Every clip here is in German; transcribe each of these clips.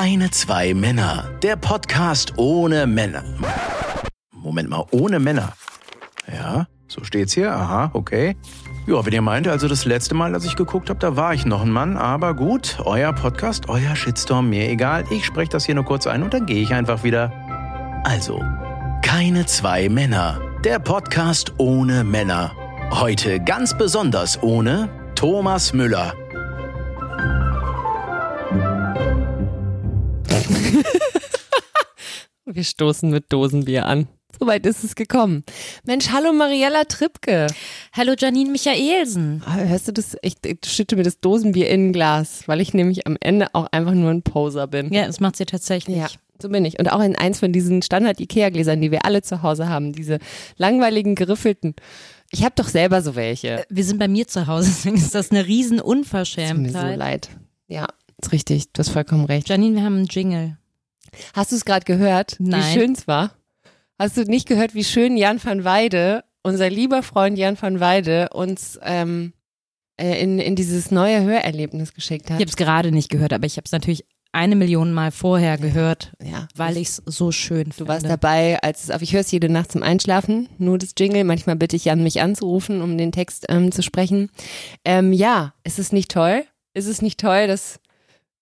Keine zwei Männer. Der Podcast ohne Männer. Moment mal, ohne Männer. Ja, so steht's hier. Aha, okay. Ja, wenn ihr meint, also das letzte Mal, als ich geguckt habe, da war ich noch ein Mann. Aber gut, euer Podcast, euer Shitstorm, mir egal. Ich spreche das hier nur kurz ein und dann gehe ich einfach wieder. Also, keine zwei Männer. Der Podcast ohne Männer. Heute ganz besonders ohne Thomas Müller. Wir stoßen mit Dosenbier an. Soweit ist es gekommen. Mensch, hallo Mariella Trippke. Hallo Janine Michaelsen. Ah, Hörst du das? Ich, ich schütte mir das Dosenbier in ein Glas, weil ich nämlich am Ende auch einfach nur ein Poser bin. Ja, das macht sie tatsächlich. Ja, so bin ich. Und auch in eins von diesen Standard-Ikea-Gläsern, die wir alle zu Hause haben. Diese langweiligen, geriffelten. Ich habe doch selber so welche. Wir sind bei mir zu Hause, deswegen ist das eine riesen Tut mir so Unverschämtheit. leid. Ja, ist richtig. Du hast vollkommen recht. Janine, wir haben einen Jingle. Hast du es gerade gehört, Nein. wie schön es war? Hast du nicht gehört, wie schön Jan van Weide, unser lieber Freund Jan van Weide, uns ähm, äh, in, in dieses neue Hörerlebnis geschickt hat? Ich habe es gerade nicht gehört, aber ich habe es natürlich eine Million Mal vorher gehört, ja, weil ich es so schön Du warst dabei, als es auf, ich höre es jede Nacht zum Einschlafen, nur das Jingle. Manchmal bitte ich Jan, mich anzurufen, um den Text ähm, zu sprechen. Ähm, ja, ist es nicht toll? Ist es nicht toll, dass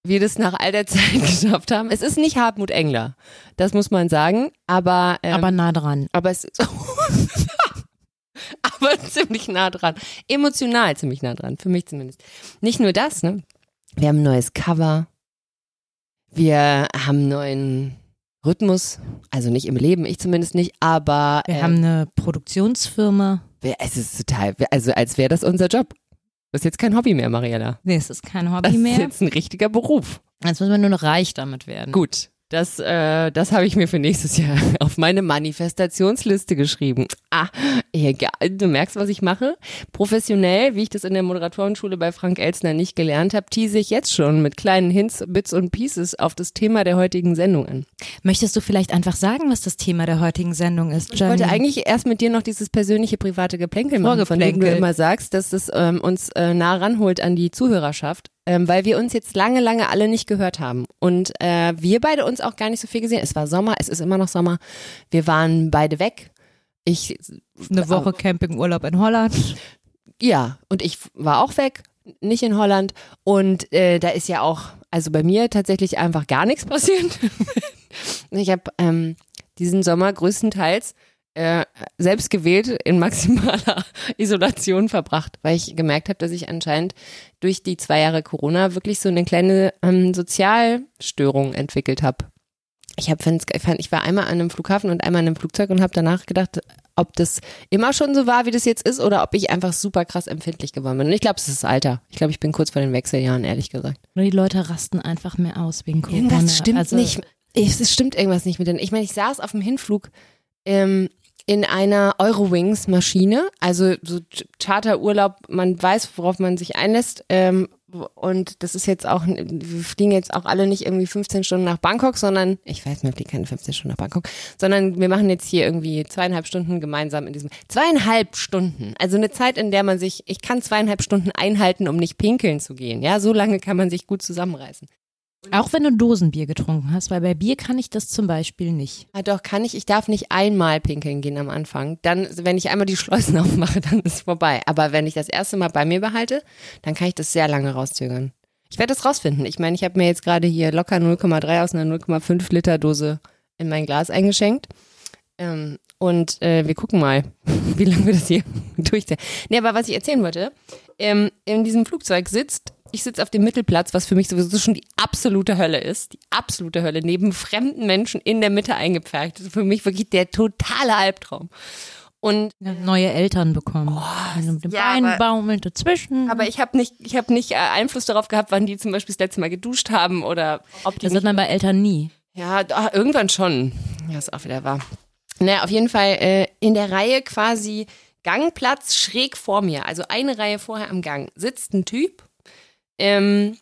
wir das nach all der Zeit geschafft haben? Es ist nicht Hartmut Engler, das muss man sagen, aber ähm, Aber nah dran. aber es ist aber ziemlich nah dran. Emotional ziemlich nah dran, für mich zumindest. Nicht nur das, ne? Wir haben ein neues Cover. Wir haben einen neuen Rhythmus, also nicht im Leben, ich zumindest nicht, aber Wir äh, haben eine Produktionsfirma. es ist total, also als wäre das unser Job. Das ist jetzt kein Hobby mehr, Mariella. Nee, es ist kein Das Hobby ist mehr. jetzt ein richtiger Beruf. Jetzt müssen wir nur noch reich damit werden. Gut, das, äh, das habe ich mir für nächstes Jahr auf meine Manifestationsliste geschrieben. Ah, egal. Du merkst, was ich mache. Professionell, wie ich das in der Moderatorenschule bei Frank Elstner nicht gelernt habe, tease ich jetzt schon mit kleinen Hints, Bits und Pieces auf das Thema der heutigen Sendung an. Möchtest du vielleicht einfach sagen, was das Thema der heutigen Sendung ist, Ich wollte eigentlich erst mit dir noch dieses persönliche, private Geplänkel machen, von dem du immer sagst, dass es ähm, uns äh, nah ranholt an die Zuhörerschaft, ähm, weil wir uns jetzt lange, lange alle nicht gehört haben. Und äh, wir beide uns auch gar nicht so viel gesehen. Es war Sommer, es ist immer noch Sommer. Wir waren beide weg. Ich, Eine Woche Campingurlaub in Holland. ja, und ich war auch weg, nicht in Holland. Und äh, da ist ja auch, also bei mir tatsächlich einfach gar nichts passiert. ich habe ähm, diesen Sommer größtenteils äh, selbst gewählt in maximaler Isolation verbracht, weil ich gemerkt habe, dass ich anscheinend durch die zwei Jahre Corona wirklich so eine kleine ähm, Sozialstörung entwickelt habe. Ich habe fand, ich war einmal an einem Flughafen und einmal in einem Flugzeug und habe danach gedacht, ob das immer schon so war, wie das jetzt ist, oder ob ich einfach super krass empfindlich geworden bin. Und ich glaube, es ist das Alter. Ich glaube, ich bin kurz vor den Wechseljahren, ehrlich gesagt. Nur die Leute rasten einfach mehr aus wegen Corona. Irgendwas stimmt Also, nicht. Ich, es stimmt irgendwas nicht mit denen. Ich meine, ich saß auf dem Hinflug ähm, in einer Eurowings-Maschine, also so Ch- Charterurlaub, man weiß, worauf man sich einlässt. Ähm, und das ist jetzt auch, wir fliegen jetzt auch alle nicht irgendwie 15 Stunden nach Bangkok, sondern, ich weiß, man fliegt keine 15 Stunden nach Bangkok, sondern wir machen jetzt hier irgendwie zweieinhalb Stunden gemeinsam in diesem, zweieinhalb Stunden, also eine Zeit, in der man sich, ich kann zweieinhalb Stunden einhalten, um nicht pinkeln zu gehen, ja, so lange kann man sich gut zusammenreißen. Auch wenn du Dosenbier getrunken hast, weil bei Bier kann ich das zum Beispiel nicht. Ah, doch, kann ich. Ich darf nicht einmal pinkeln gehen am Anfang. Dann, wenn ich einmal die Schleusen aufmache, dann ist es vorbei. Aber wenn ich das erste Mal bei mir behalte, dann kann ich das sehr lange rauszögern. Ich werde das rausfinden. Ich meine, ich habe mir jetzt gerade hier locker 0,3 aus einer 0,5 Liter Dose in mein Glas eingeschenkt. Ähm, und äh, wir gucken mal, wie lange wir das hier durchziehen. Nee, aber was ich erzählen wollte, ähm, in diesem Flugzeug sitzt, ich sitze auf dem Mittelplatz, was für mich sowieso schon die absolute Hölle ist. Die absolute Hölle, neben fremden Menschen in der Mitte eingepfercht. Das ist für mich wirklich der totale Albtraum. Und neue Eltern bekommen. Also mit dem ja, Bein dazwischen. aber ich habe nicht, ich habe nicht äh, Einfluss darauf gehabt, wann die zum Beispiel das letzte Mal geduscht haben oder ob die das wird man bei Eltern nie. Ja, ah, irgendwann schon. Ja, ist auch wieder wahr. Naja, auf jeden Fall äh, in der Reihe quasi Gangplatz schräg vor mir, also eine Reihe vorher am Gang, sitzt ein Typ. Ähm,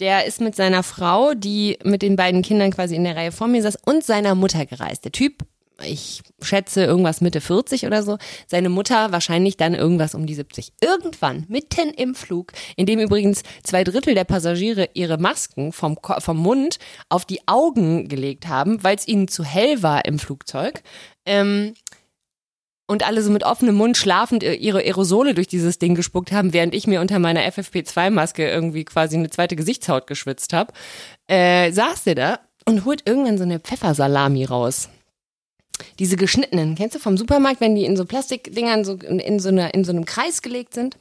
der ist mit seiner Frau, die mit den beiden Kindern quasi in der Reihe vor mir saß, und seiner Mutter gereist. Der Typ ich schätze irgendwas Mitte 40 oder so. Seine Mutter wahrscheinlich dann irgendwas um die 70. Irgendwann, mitten im Flug, in dem übrigens zwei Drittel der Passagiere ihre Masken vom, vom Mund auf die Augen gelegt haben, weil es ihnen zu hell war im Flugzeug. Ähm, und alle so mit offenem Mund schlafend ihre Aerosole durch dieses Ding gespuckt haben, während ich mir unter meiner FFP2-Maske irgendwie quasi eine zweite Gesichtshaut geschwitzt habe, äh, saß der da und holt irgendwann so eine Pfeffersalami raus. Diese geschnittenen, kennst du vom Supermarkt, wenn die in so Plastikdingern so in, so einer, in so einem Kreis gelegt sind?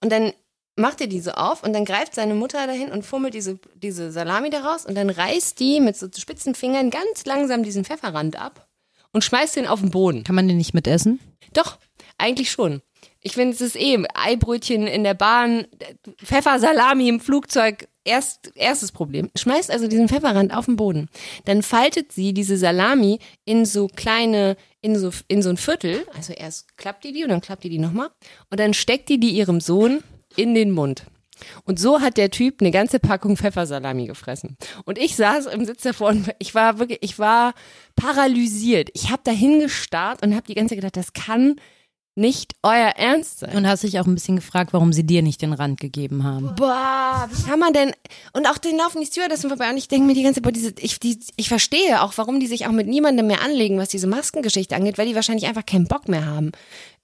Und dann macht er die so auf und dann greift seine Mutter dahin und fummelt diese, diese Salami daraus und dann reißt die mit so spitzen Fingern ganz langsam diesen Pfefferrand ab und schmeißt den auf den Boden. Kann man den nicht mitessen? Doch, eigentlich schon. Ich finde, es ist eh Eibrötchen in der Bahn, Pfeffersalami im Flugzeug, erst, erstes Problem. Schmeißt also diesen Pfefferrand auf den Boden. Dann faltet sie diese Salami in so kleine, in so, in so ein Viertel. Also erst klappt die die und dann klappt die die nochmal. Und dann steckt die die ihrem Sohn in den Mund. Und so hat der Typ eine ganze Packung Pfeffersalami gefressen. Und ich saß im Sitz davor und ich war wirklich, ich war paralysiert. Ich habe da hingestarrt und habe die ganze Zeit gedacht, das kann nicht euer Ernst sein. Und hast dich auch ein bisschen gefragt, warum sie dir nicht den Rand gegeben haben. Boah, wie kann man denn? Und auch den laufen die Stewardessen vorbei und ich denke mir die ganze Zeit, boah, diese, ich, die, ich verstehe auch, warum die sich auch mit niemandem mehr anlegen, was diese Maskengeschichte angeht, weil die wahrscheinlich einfach keinen Bock mehr haben,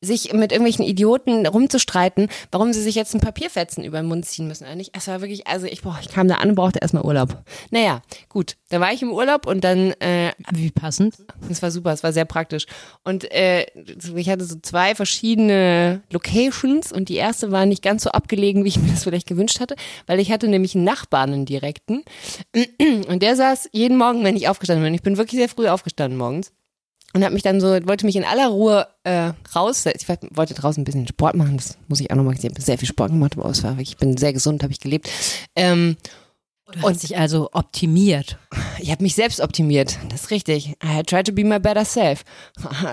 sich mit irgendwelchen Idioten rumzustreiten, warum sie sich jetzt ein Papierfetzen über den Mund ziehen müssen. Oder nicht? Es war wirklich, also ich, boah, ich kam da an und brauchte erstmal Urlaub. Naja, gut, da war ich im Urlaub und dann äh, Wie passend. das war super, es war sehr praktisch. Und äh, ich hatte so zwei verschiedene Locations und die erste war nicht ganz so abgelegen, wie ich mir das vielleicht gewünscht hatte, weil ich hatte nämlich einen Nachbarn, einen direkten. Und der saß jeden Morgen, wenn ich aufgestanden bin. Ich bin wirklich sehr früh aufgestanden morgens. Und hat mich dann so, wollte mich in aller Ruhe äh, raussetzen. Ich wollte draußen ein bisschen Sport machen, das muss ich auch nochmal Ich habe sehr viel Sport gemacht, aber wirklich, ich bin sehr gesund, habe ich gelebt. Ähm, Du hast dich also optimiert. ich habe mich selbst optimiert. Das ist richtig. I try to be my better self.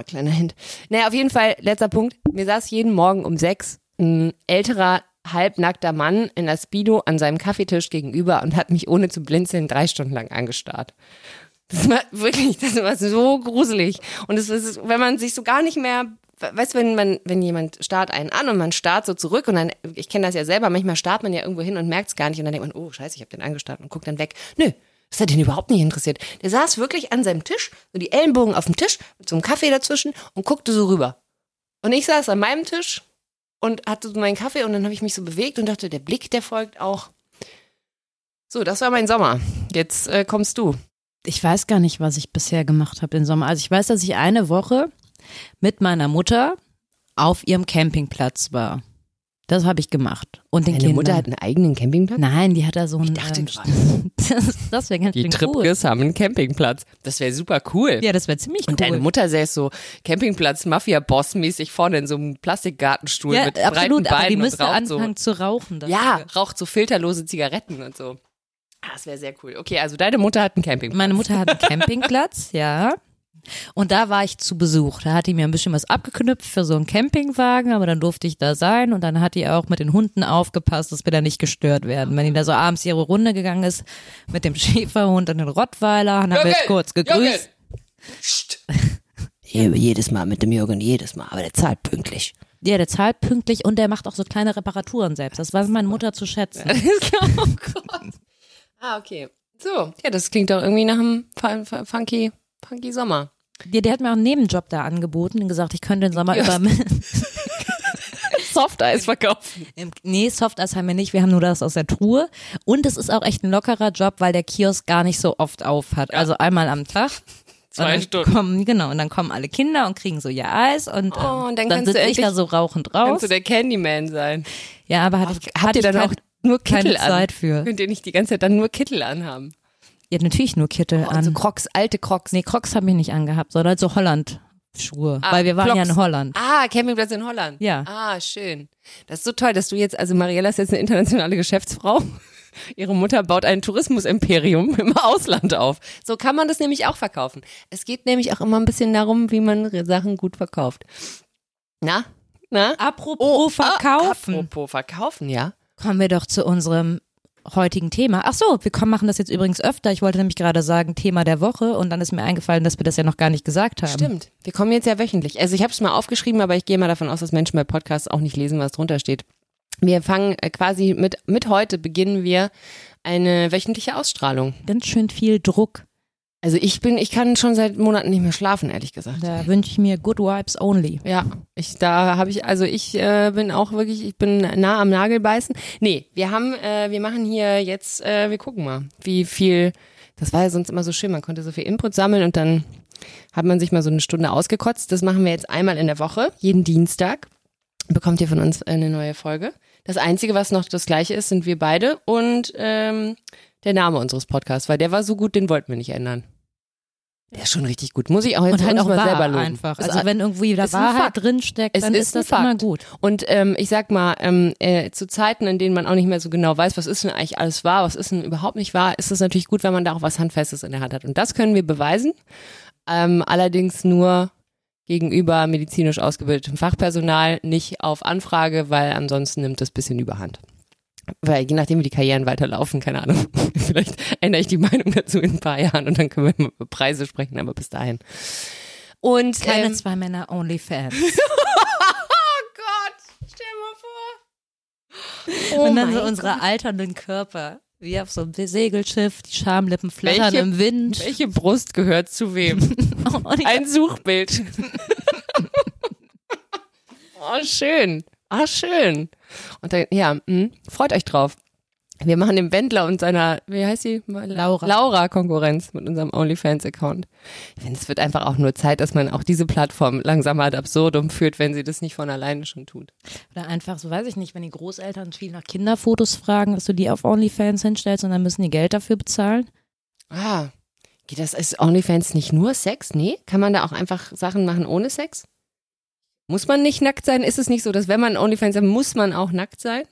Kleiner Hint. Naja, auf jeden Fall, letzter Punkt. Mir saß jeden Morgen um sechs ein älterer, halbnackter Mann in der Speedo an seinem Kaffeetisch gegenüber und hat mich ohne zu blinzeln drei Stunden lang angestarrt. Das war wirklich, das war so gruselig. Und es ist, wenn man sich so gar nicht mehr, weißt du, wenn man, wenn jemand starrt einen an und man starrt so zurück und dann, ich kenne das ja selber, manchmal starrt man ja irgendwo hin und merkt es gar nicht und dann denkt man, oh scheiße, ich habe den angestarrt und guckt dann weg. Nö, das hat ihn überhaupt nicht interessiert. Der saß wirklich an seinem Tisch, so die Ellenbogen auf dem Tisch, mit so einem Kaffee dazwischen und guckte so rüber. Und ich saß an meinem Tisch und hatte so meinen Kaffee und dann habe ich mich so bewegt und dachte, der Blick, der folgt auch. So, das war mein Sommer. Jetzt äh, kommst du. Ich weiß gar nicht, was ich bisher gemacht habe im Sommer. Also ich weiß, dass ich eine Woche mit meiner Mutter auf ihrem Campingplatz war. Das habe ich gemacht. Und den Deine Kindern. Mutter hat einen eigenen Campingplatz? Nein, die hat da so einen. dachte, ähm, das, das wäre ganz Die schön cool. Tripkes haben einen Campingplatz. Das wäre super cool. Ja, das wäre ziemlich cool. Und deine Mutter säß so Campingplatz-Mafia-Boss-mäßig vorne in so einem Plastikgartenstuhl ja, mit breiten absolut, aber die Beinen und müsste raucht anfangen so. zu rauchen. dafür. Ja, raucht so filterlose Zigaretten und so. Ah, das wäre sehr cool. Okay, also deine Mutter hat einen Campingplatz. Meine Mutter hat einen Campingplatz, ja. Und da war ich zu Besuch. Da hat die mir ein bisschen was abgeknüpft für so einen Campingwagen, aber dann durfte ich da sein und dann hat die auch mit den Hunden aufgepasst, dass wir da nicht gestört werden. Wenn die da so abends ihre Runde gegangen ist mit dem Schäferhund und den Rottweiler, dann haben wir jetzt kurz gegrüßt. Jedes Mal mit dem Jürgen, jedes Mal, aber der zahlt pünktlich. Ja, der zahlt pünktlich und der macht auch so kleine Reparaturen selbst. Das weiß meine Mutter zu schätzen. oh Gott. Ah, okay. So, ja, das klingt doch irgendwie nach einem fun- fun- funky, funky Sommer. Ja, der hat mir auch einen Nebenjob da angeboten und gesagt, ich könnte den Sommer über. Softeis verkaufen. Im- Nee, Softeis haben wir nicht, wir haben nur das aus der Truhe. Und es ist auch echt ein lockerer Job, weil der Kiosk gar nicht so oft auf hat. Also einmal am Tag. Zwei Stunden. Kommen, genau, und dann kommen alle Kinder und kriegen so ihr Eis und, ähm, Oh, und dann dann, kannst du sitze ich da so rauchend raus. Kannst du der Candyman sein? Ja, aber hatte ich, Habt ihr dann auch nur Kittel keine an? Zeit für. Könnt ihr nicht die ganze Zeit dann nur Kittel anhaben? Ja, natürlich nur Kittel Oh, an. so Crocs, alte Crocs. nee, Crocs habe ich nicht angehabt, sondern so Holland-Schuhe. Ah, weil wir waren ja Clogs. in Holland. Ah, Campingplatz in Holland. Ja. Ah, schön. Das ist so toll, dass du jetzt, also Mariella ist jetzt eine internationale Geschäftsfrau. Ihre Mutter baut ein Tourismusimperium im Ausland auf. So kann man das nämlich auch verkaufen. Es geht nämlich auch immer ein bisschen darum, wie man Sachen gut verkauft. Na? Na? Apropos verkaufen. Ah, apropos verkaufen, ja. Kommen wir doch zu unserem heutigen Thema. Ach so, wir kommen, machen das jetzt übrigens öfter. Ich wollte nämlich gerade sagen, Thema der Woche und dann ist mir eingefallen, dass wir das ja noch gar nicht gesagt haben. Stimmt. Wir kommen jetzt ja wöchentlich. Also ich habe es mal aufgeschrieben, aber ich gehe mal davon aus, dass Menschen bei Podcasts auch nicht lesen, was drunter steht. Wir fangen äh, quasi mit, mit heute beginnen wir eine wöchentliche Ausstrahlung. Ganz schön viel Druck. Also ich bin, ich kann schon seit Monaten nicht mehr schlafen, ehrlich gesagt. Da wünsche ich mir Good Vibes only. Ja, ich da habe ich also ich äh, bin auch wirklich ich bin nah am Nagel beißen. Nee, wir haben äh, wir machen hier jetzt äh, wir gucken mal, wie viel das war ja sonst immer so schön, man konnte so viel Input sammeln und dann hat man sich mal so eine Stunde ausgekotzt. Das machen wir jetzt einmal in der Woche, jeden Dienstag bekommt ihr von uns eine neue Folge. Das einzige, was noch das gleiche ist, sind wir beide und ähm, der Name unseres Podcasts, weil der war so gut, den wollten wir nicht ändern. Der ist schon richtig gut. Muss ich auch jetzt Und halt auch mal selber loben. einfach. Also wenn irgendwie da Wahrheit drinsteckt, Es dann ist ist, das immer gut. Und ähm, ich sag mal, ähm, äh, zu Zeiten, in denen man auch nicht mehr so genau weiß, was ist denn eigentlich alles wahr, was ist denn überhaupt nicht wahr, ist es natürlich gut, wenn man da auch was Handfestes in der Hand hat. Und das können wir beweisen. Ähm, allerdings nur gegenüber medizinisch ausgebildetem Fachpersonal, nicht auf Anfrage, weil ansonsten nimmt das bisschen überhand. Weil je nachdem, wie die Karrieren weiterlaufen, keine Ahnung, vielleicht ändere ich die Meinung dazu in ein paar Jahren und dann können wir über Preise sprechen, aber bis dahin. Und Keine ähm, zwei Männer Onlyfans. Oh Gott, stell mal vor. Oh Und dann so unsere alternden Körper. Wie auf so einem Segelschiff, die Schamlippen flattern Welche- im Wind. Welche Brust gehört zu wem? Ich- Ein Suchbild. oh, schön. Ah, schön. Und dann, ja, mh, freut euch drauf. Wir machen dem Wendler und seiner, wie heißt sie? Laura. Laura Konkurrenz mit unserem OnlyFans-Account. Ich finde, es wird einfach auch nur Zeit, dass man auch diese Plattform langsam ad absurdum führt, wenn sie das nicht von alleine schon tut. Oder einfach, so weiß ich nicht, wenn die Großeltern viel nach Kinderfotos fragen, dass du die auf OnlyFans hinstellst und dann müssen die Geld dafür bezahlen. Ah, geht das, ist OnlyFans nicht nur Sex? Nee? Kann man da auch einfach Sachen machen ohne Sex? Muss man nicht nackt sein? Ist es nicht so, dass wenn man OnlyFans hat, muss man auch nackt sein?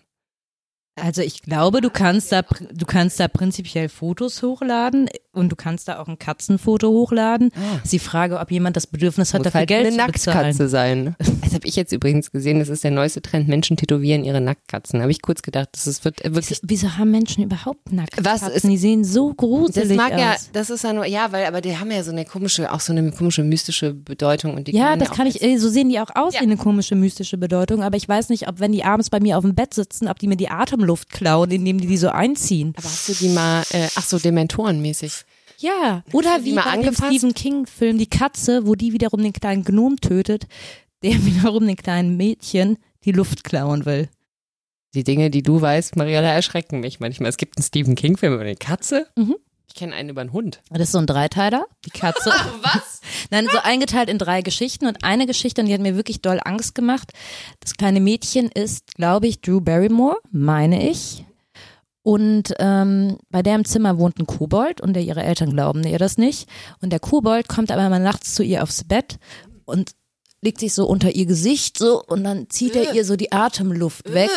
Also ich glaube, du kannst da, du kannst da prinzipiell Fotos hochladen und du kannst da auch ein Katzenfoto hochladen. Ah. Ist die Frage, ob jemand das Bedürfnis hat, Muss dafür halt Geld eine zu bezahlen. Nacktkatze sein. Das habe ich jetzt übrigens gesehen. Das ist der neueste Trend. Menschen tätowieren ihre Nacktkatzen. Habe ich kurz gedacht, das ist, wird wirklich. Wieso haben Menschen überhaupt nackt? Was ist- Die sehen so Das gruselig mag ja, aus. das ist ja nur, ja, weil, aber die haben ja so eine komische, auch so eine komische mystische Bedeutung und die Ja, das ja kann ich, äh, so sehen die auch aus Ja. wie eine komische mystische Bedeutung, aber ich weiß nicht, ob wenn die abends bei mir auf dem Bett sitzen, ob die mir die Atemluft klauen, indem die die so einziehen. Aber hast du die mal, äh, ach so, Dementorenmäßig. Ja, oder wie bei dem? Stephen King Film Die Katze, wo die wiederum den kleinen Gnom tötet, der wiederum den kleinen Mädchen die Luft klauen will. Die Dinge, die du weißt, Mariella, erschrecken mich manchmal. Es gibt einen Stephen King-Film über eine Katze. Mhm. Ich kenne einen über einen Hund. Das ist so ein Dreiteiler, die Katze. Was? Nein, so eingeteilt in drei Geschichten und eine Geschichte, und die hat mir wirklich doll Angst gemacht. Das kleine Mädchen ist, glaube ich, Drew Barrymore, meine ich. Und ähm, bei der im Zimmer wohnt ein Kobold und der, ihre Eltern glauben ihr das nicht. Und der Kobold kommt aber mal nachts zu ihr aufs Bett und legt sich so unter ihr Gesicht so und dann zieht er ihr so die Atemluft weg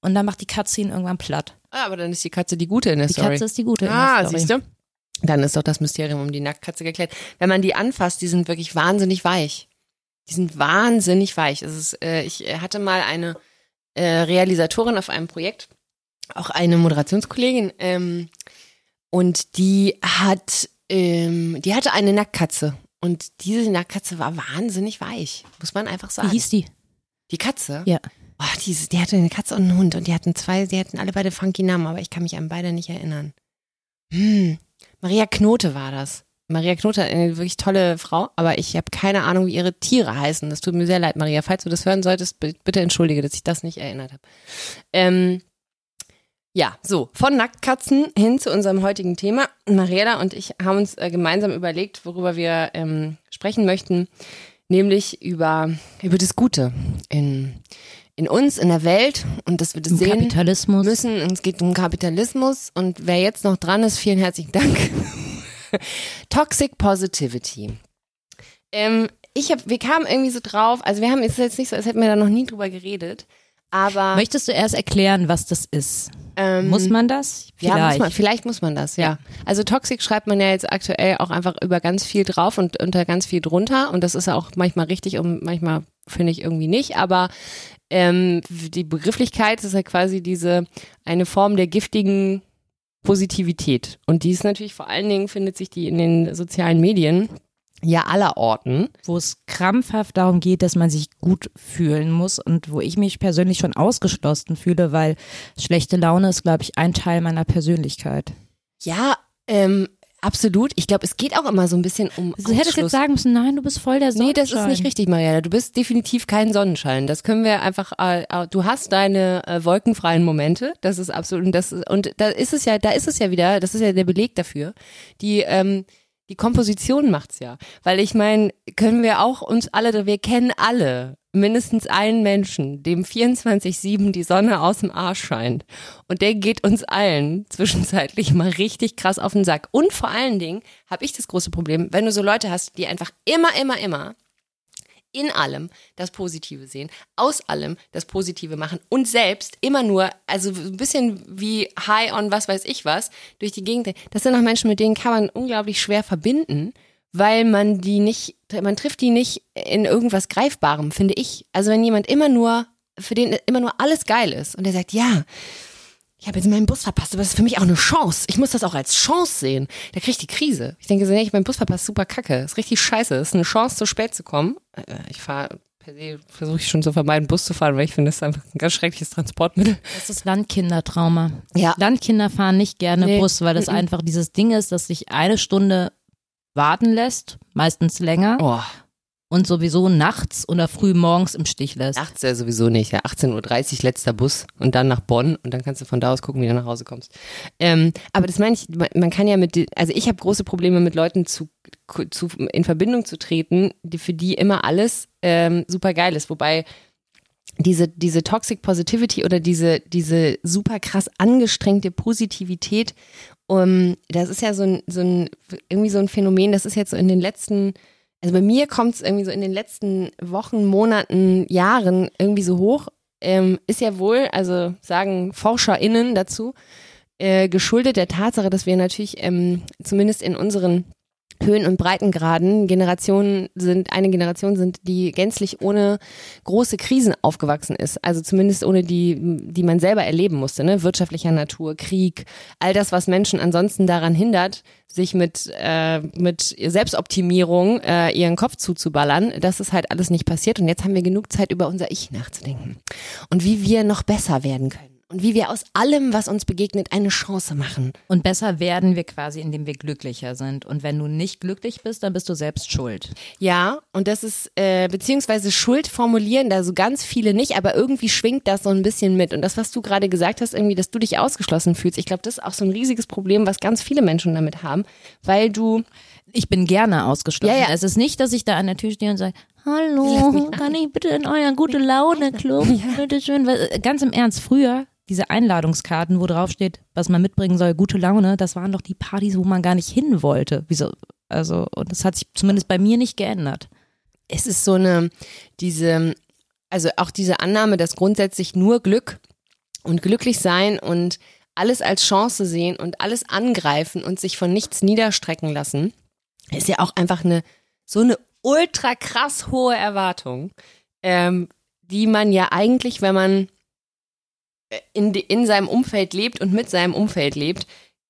und dann macht die Katze ihn irgendwann platt. Ah, aber dann ist die Katze die Gute in der Die Story. Katze ist die gute. in ah, der Story. siehst du? Dann ist doch das Mysterium um die Nacktkatze geklärt. Wenn man die anfasst, die sind wirklich wahnsinnig weich. Die sind wahnsinnig weich. Es ist, äh, ich äh, hatte mal eine äh, Realisatorin auf einem Projekt, auch eine Moderationskollegin, ähm, und die hat, ähm, die hatte eine Nacktkatze. Und diese Nacktkatze war wahnsinnig weich, muss man einfach Wie sagen. hieß die? Die Katze? Ja. Oh, diese, die hatte eine Katze und einen Hund und die hatten zwei, die hatten alle beide funky Namen, aber ich kann mich an beide nicht erinnern. Hm. Maria Knote war das. Maria Knote, eine wirklich tolle Frau, aber ich habe keine Ahnung, wie ihre Tiere heißen. Das tut mir sehr leid, Maria. Falls du das hören solltest, bitte entschuldige, dass ich das nicht erinnert habe. Ähm, ja, so, von Nacktkatzen hin zu unserem heutigen Thema. Mariella und ich haben uns äh, gemeinsam überlegt, worüber wir ähm, sprechen möchten, nämlich über, über das Gute in, in uns, in der Welt und dass wir das Im sehen Kapitalismus. müssen. Es geht um Kapitalismus und wer jetzt noch dran ist, vielen herzlichen Dank. Toxic Positivity. Ähm, ich hab, wir kamen irgendwie so drauf, also wir haben, es ist jetzt nicht so, als hätten wir da noch nie drüber geredet, aber Möchtest du erst erklären, was das ist? ähm, Muss man das? ja, muss man, vielleicht muss man das, ja. Also Toxic schreibt man ja jetzt aktuell auch einfach über ganz viel drauf und unter ganz viel drunter und das ist ja auch manchmal richtig und manchmal finde ich irgendwie nicht, aber ähm, die Begrifflichkeit ist ja quasi diese eine Form der giftigen Positivität. Und die ist natürlich vor allen Dingen, findet sich die in den sozialen Medien ja aller Orten. wo es krampfhaft darum geht, dass man sich gut fühlen muss und wo ich mich persönlich schon ausgeschlossen fühle, weil schlechte Laune ist, glaube ich, ein Teil meiner Persönlichkeit. Ja, ähm, absolut. Ich glaube, es geht auch immer so ein bisschen um. Du hättest Ausschluss. jetzt sagen müssen, nein, du bist voll der Nee, das ist Sonnenschein. nicht richtig, Mariana. Du bist definitiv kein Sonnenschein. Das können wir einfach. Äh, äh, du hast deine äh, wolkenfreien Momente. Das ist absolut. Und das ist, und da ist es ja, da ist es ja wieder. Das ist ja der Beleg dafür. Die ähm, die Komposition macht's ja, weil ich meine, können wir auch uns alle, wir kennen alle mindestens einen Menschen, dem 24/7 die Sonne aus dem Arsch scheint und der geht uns allen zwischenzeitlich mal richtig krass auf den Sack. Und vor allen Dingen habe ich das große Problem, wenn du so Leute hast, die einfach immer, immer, immer in allem das Positive sehen, aus allem das Positive machen und selbst immer nur, also ein bisschen wie high on was weiß ich was, durch die Gegend. Das sind auch Menschen, mit denen kann man unglaublich schwer verbinden, weil man die nicht, man trifft die nicht in irgendwas Greifbarem, finde ich. Also wenn jemand immer nur, für den immer nur alles geil ist und der sagt, ja, ich habe jetzt meinen Bus verpasst, aber das ist für mich auch eine Chance. Ich muss das auch als Chance sehen. Der kriegt die Krise. Ich denke so, nee, ich meinen Bus verpasst, super kacke. Ist richtig scheiße. Ist eine Chance, zu spät zu kommen. Äh, Ich fahre per se, versuche ich schon zu vermeiden, Bus zu fahren, weil ich finde, das ist einfach ein ganz schreckliches Transportmittel. Das ist Landkindertrauma. Ja. Landkinder fahren nicht gerne Nee. Bus, weil das einfach dieses Ding ist, das sich eine Stunde warten lässt, meistens länger Oh, und sowieso nachts oder früh morgens im Stich lässt. nachts ja sowieso nicht. Ja, 18.30 Uhr letzter Bus und dann nach Bonn und dann kannst du von da aus gucken, wie du nach Hause kommst. Ähm, aber das meine ich, man- kann ja mit, also ich habe große Probleme mit Leuten zu, zu in Verbindung zu treten, die für die immer alles ähm, super geil ist. Wobei diese, diese Toxic Positivity oder diese, diese super krass angestrengte Positivität, um, das ist ja so ein, so ein, irgendwie so ein Phänomen, das ist jetzt so in den letzten, also bei mir kommt es irgendwie so in den letzten Wochen, Monaten, Jahren irgendwie so hoch. Ähm, ist ja wohl, also sagen ForscherInnen dazu, äh, geschuldet der Tatsache, dass wir natürlich ähm, zumindest in unseren Höhen- und Breitengraden Generationen sind, eine Generation sind, die gänzlich ohne große Krisen aufgewachsen ist. Also zumindest ohne die, die man selber erleben musste, ne? Wirtschaftlicher Natur, Krieg, all das, was Menschen ansonsten daran hindert, sich mit, äh, mit Selbstoptimierung äh, ihren Kopf zuzuballern. Das ist halt alles nicht passiert. Und jetzt haben wir genug Zeit, über unser Ich nachzudenken. Und wie wir noch besser werden können. Und wie wir aus allem, was uns begegnet, eine Chance machen. Und besser werden wir quasi, indem wir glücklicher sind. Und wenn du nicht glücklich bist, dann bist du selbst schuld. Ja, und das ist, äh, beziehungsweise Schuld formulieren da so ganz viele nicht, aber irgendwie schwingt das so ein bisschen mit. Und das, was du gerade gesagt hast, irgendwie, dass du dich ausgeschlossen fühlst, ich glaube, das ist auch so ein riesiges Problem, was ganz viele Menschen damit haben, weil du, Ich bin gerne ausgeschlossen. Ja, ja. Es ist nicht, dass ich da an der Tür stehe und sage, hallo, kann ich bitte in euren gute Laune Club? Bitte schön. Äh, Ganz im Ernst, früher diese Einladungskarten, wo drauf steht, was man mitbringen soll, gute Laune, das waren doch die Partys, wo man gar nicht hin wollte. Wieso? Also, und das hat sich zumindest bei mir nicht geändert. es ist so eine, diese, also auch diese Annahme, dass grundsätzlich nur Glück und glücklich sein und alles als Chance sehen und alles angreifen und sich von nichts niederstrecken lassen, ist ja auch einfach eine, so eine ultra krass hohe Erwartung, ähm, die man ja eigentlich, wenn man in, die- in seinem Umfeld lebt und mit seinem Umfeld lebt,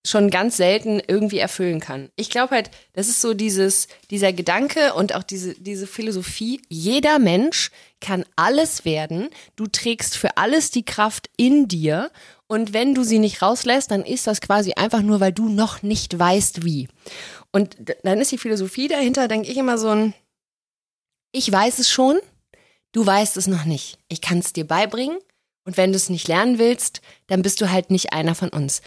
schon ganz selten irgendwie erfüllen kann. Ich glaube halt, das ist so dieses, dieser Gedanke und auch diese, diese Philosophie, jeder Mensch kann alles werden, du trägst für alles die Kraft in dir und wenn du sie nicht rauslässt, dann ist das quasi einfach nur, weil du noch nicht weißt wie. Und dann ist die Philosophie dahinter, denke ich immer so ein, ich weiß es schon, du weißt es noch nicht. Ich kann es dir beibringen und wenn du es nicht lernen willst, dann bist du halt nicht einer von uns.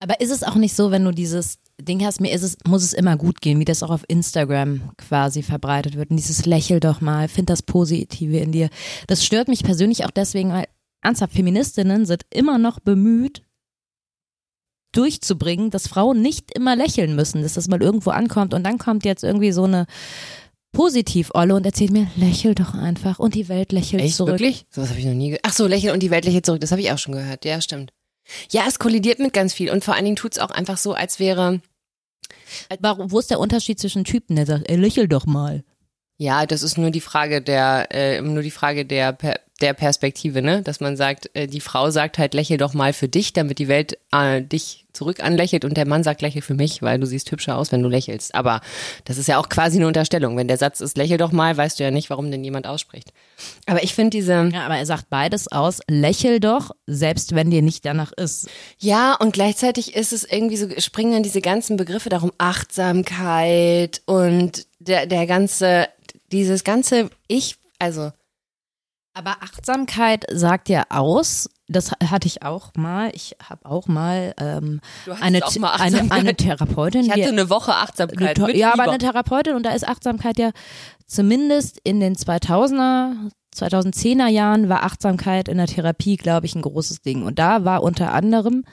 Aber ist es auch nicht so, wenn du dieses Ding hast, mir ist es, muss es immer gut gehen, wie das auch auf Instagram quasi verbreitet wird. Und dieses Lächel doch mal, find das Positive in dir. Das stört mich persönlich auch deswegen, weil ernsthaft Feministinnen sind immer noch bemüht, durchzubringen, dass Frauen nicht immer lächeln müssen, dass das mal irgendwo ankommt. Und dann kommt jetzt irgendwie so eine Positiv-Olle und erzählt mir, lächel doch einfach und die Welt lächelt Echt, zurück. wirklich? Sowas habe ich noch nie gehört. Ach so, Lächeln und die Welt lächelt zurück, das habe ich auch schon gehört. Ja, stimmt. Ja, es kollidiert mit ganz viel und vor allen Dingen tut's auch einfach so, als wäre, Warum, wo ist der Unterschied zwischen Typen, der sagt, ey, lächel doch mal? ja, das ist nur die Frage der, äh, nur die Frage der per der Perspektive, ne? Dass man sagt, äh, die Frau sagt halt, lächel doch mal für dich, damit die Welt äh, dich zurück anlächelt und der Mann sagt, lächel für mich, weil du siehst hübscher aus, wenn du lächelst. Aber das ist ja auch quasi eine Unterstellung. Wenn der Satz ist, lächel doch mal, weißt du ja nicht, warum denn jemand ausspricht. Aber ich finde diese. Ja, aber er sagt beides aus, lächel doch, selbst wenn dir nicht danach ist. Ja, und gleichzeitig ist es irgendwie so, springen dann diese ganzen Begriffe darum, Achtsamkeit und der, der ganze, dieses ganze Ich, also Aber Achtsamkeit sagt ja aus, das hatte ich auch mal. Ich habe auch mal ähm, eine, auch mal eine, eine Therapeutin. ich hatte die, eine Woche eine, Achtsamkeit. mit ja, aber Fieber. eine Therapeutin und da ist Achtsamkeit ja zumindest in den 2000er, 2010er Jahren war Achtsamkeit in der Therapie, glaube ich, ein großes Ding. Und da war unter anderem,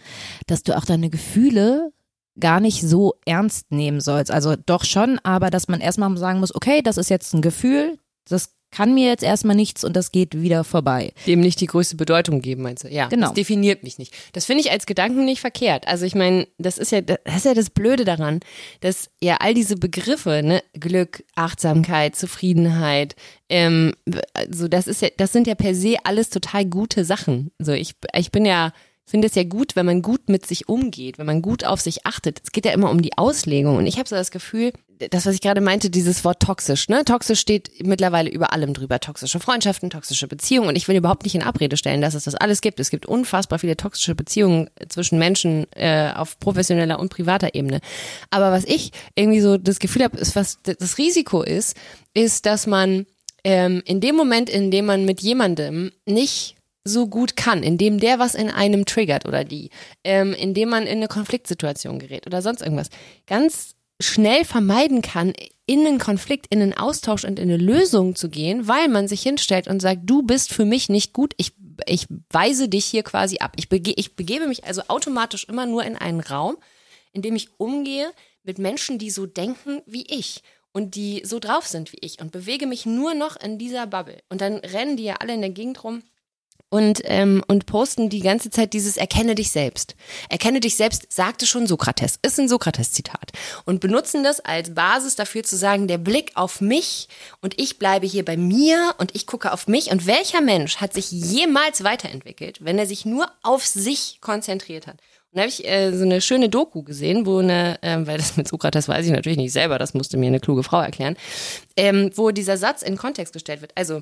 dass du auch deine Gefühle gar nicht so ernst nehmen sollst. Also doch schon, aber dass man erstmal sagen muss, okay, das ist jetzt ein Gefühl, das kann mir jetzt erstmal nichts und das geht wieder vorbei. dem nicht die größte Bedeutung geben, meinst du? Ja, Genau. das definiert mich nicht. Das finde ich als Gedanken nicht verkehrt. Also ich meine, das ist ja das ist ja das Blöde daran, dass ja all diese Begriffe, ne, Glück, Achtsamkeit, Zufriedenheit, ähm, so das ist ja, das sind ja per se alles total gute Sachen. So ich, ich bin ja finde es ja gut, wenn man gut mit sich umgeht, wenn man gut auf sich achtet. Es geht ja immer um die Auslegung. Und ich habe so das Gefühl, das, was ich gerade meinte, dieses Wort toxisch, ne? Toxisch steht mittlerweile über allem drüber. Toxische Freundschaften, toxische Beziehungen. Und ich will überhaupt nicht in Abrede stellen, dass es das alles gibt. Es gibt unfassbar viele toxische Beziehungen zwischen Menschen äh, auf professioneller und privater Ebene. Aber was ich irgendwie so das Gefühl habe, ist, was das Risiko ist, ist, dass man ähm, in dem Moment, in dem man mit jemandem nicht so gut kann, indem der was in einem triggert oder die, ähm, indem man in eine Konfliktsituation gerät oder sonst irgendwas, ganz schnell vermeiden kann, in einen Konflikt, in einen Austausch und in eine Lösung zu gehen, weil man sich hinstellt und sagt, du bist für mich nicht gut, ich, ich weise dich hier quasi ab. Ich, bege, ich begebe mich also automatisch immer nur in einen Raum, in dem ich umgehe mit Menschen, die so denken wie ich und die so drauf sind wie ich und bewege mich nur noch in dieser Bubble. Und dann rennen die ja alle in der Gegend rum und, ähm, und posten die ganze Zeit dieses Erkenne dich selbst. Erkenne dich selbst, sagte schon Sokrates, ist ein Sokrates-Zitat. Und benutzen das als Basis dafür zu sagen, der Blick auf mich und ich bleibe hier bei mir und ich gucke auf mich. Und welcher Mensch hat sich jemals weiterentwickelt, wenn er sich nur auf sich konzentriert hat? Und da habe ich äh, so eine schöne Doku gesehen, wo eine, ähm, weil das mit Sokrates weiß ich natürlich nicht selber, das musste mir eine kluge Frau erklären, ähm, wo dieser Satz in Kontext gestellt wird. Also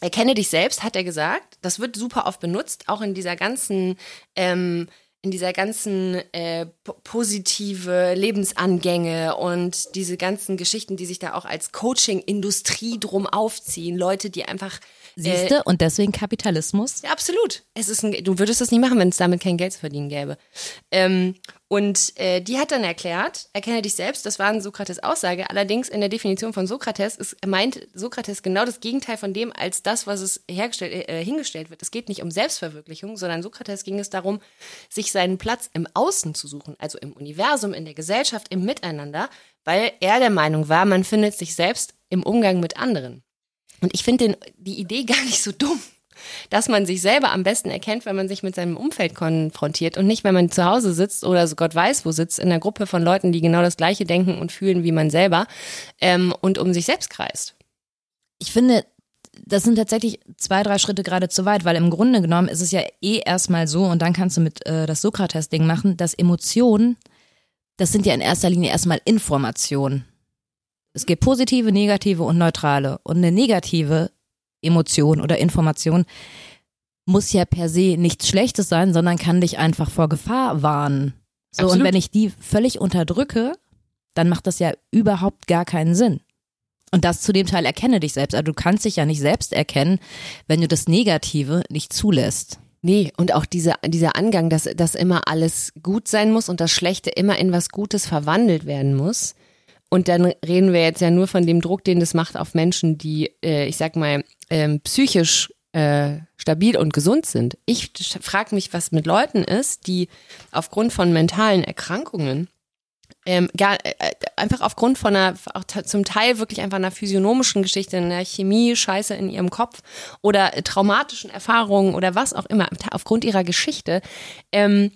Erkenne dich selbst, hat er gesagt. Das wird super oft benutzt, auch in dieser ganzen, ähm, in dieser ganzen äh, po- positive Lebensangänge und diese ganzen Geschichten, die sich da auch als Coaching-Industrie drum aufziehen. Leute, die einfach Siehste? Äh, und deswegen Kapitalismus. ja, absolut. Es ist ein, du würdest das nicht machen, wenn es damit kein Geld zu verdienen gäbe. Ähm, und äh, die hat dann erklärt, erkenne dich selbst, das war eine Sokrates Aussage. Allerdings in der Definition von Sokrates ist, meint Sokrates genau das Gegenteil von dem, als das, was es hergestellt, äh, hingestellt wird. Es geht nicht um Selbstverwirklichung, sondern Sokrates ging es darum, sich seinen Platz im Außen zu suchen, also im Universum, in der Gesellschaft, im Miteinander, weil er der Meinung war, man findet sich selbst im Umgang mit anderen. Und ich finde die Idee gar nicht so dumm, dass man sich selber am besten erkennt, wenn man sich mit seinem Umfeld konfrontiert und nicht, wenn man zu Hause sitzt oder so Gott weiß wo sitzt, in einer Gruppe von Leuten, die genau das Gleiche denken und fühlen wie man selber ähm, und um sich selbst kreist. Ich finde, das sind tatsächlich zwei, drei Schritte gerade zu weit, weil im Grunde genommen ist es ja eh erstmal so, und dann kannst du mit äh, das Sokrates-Ding machen, dass Emotionen, das sind ja in erster Linie erstmal Informationen. Es gibt positive, negative und neutrale. Und eine negative Emotion oder Information muss ja per se nichts Schlechtes sein, sondern kann dich einfach vor Gefahr warnen. So, Absolut. und wenn ich die völlig unterdrücke, dann macht das ja überhaupt gar keinen Sinn. Und das zu dem Teil erkenne dich selbst. Also du kannst dich ja nicht selbst erkennen, wenn du das Negative nicht zulässt. Nee, und auch dieser, dieser Angang, dass, dass immer alles gut sein muss und das Schlechte immer in was Gutes verwandelt werden muss. Und dann reden wir jetzt ja nur von dem Druck, den das macht auf Menschen, die, äh, ich sag mal, ähm, psychisch äh, stabil und gesund sind. Ich frage mich, was mit Leuten ist, die aufgrund von mentalen Erkrankungen ähm, gar, äh, einfach aufgrund von einer, auch zum Teil wirklich einfach einer physiognomischen Geschichte, einer Chemie, Scheiße in ihrem Kopf oder äh, traumatischen Erfahrungen oder was auch immer, aufgrund ihrer Geschichte, ähm,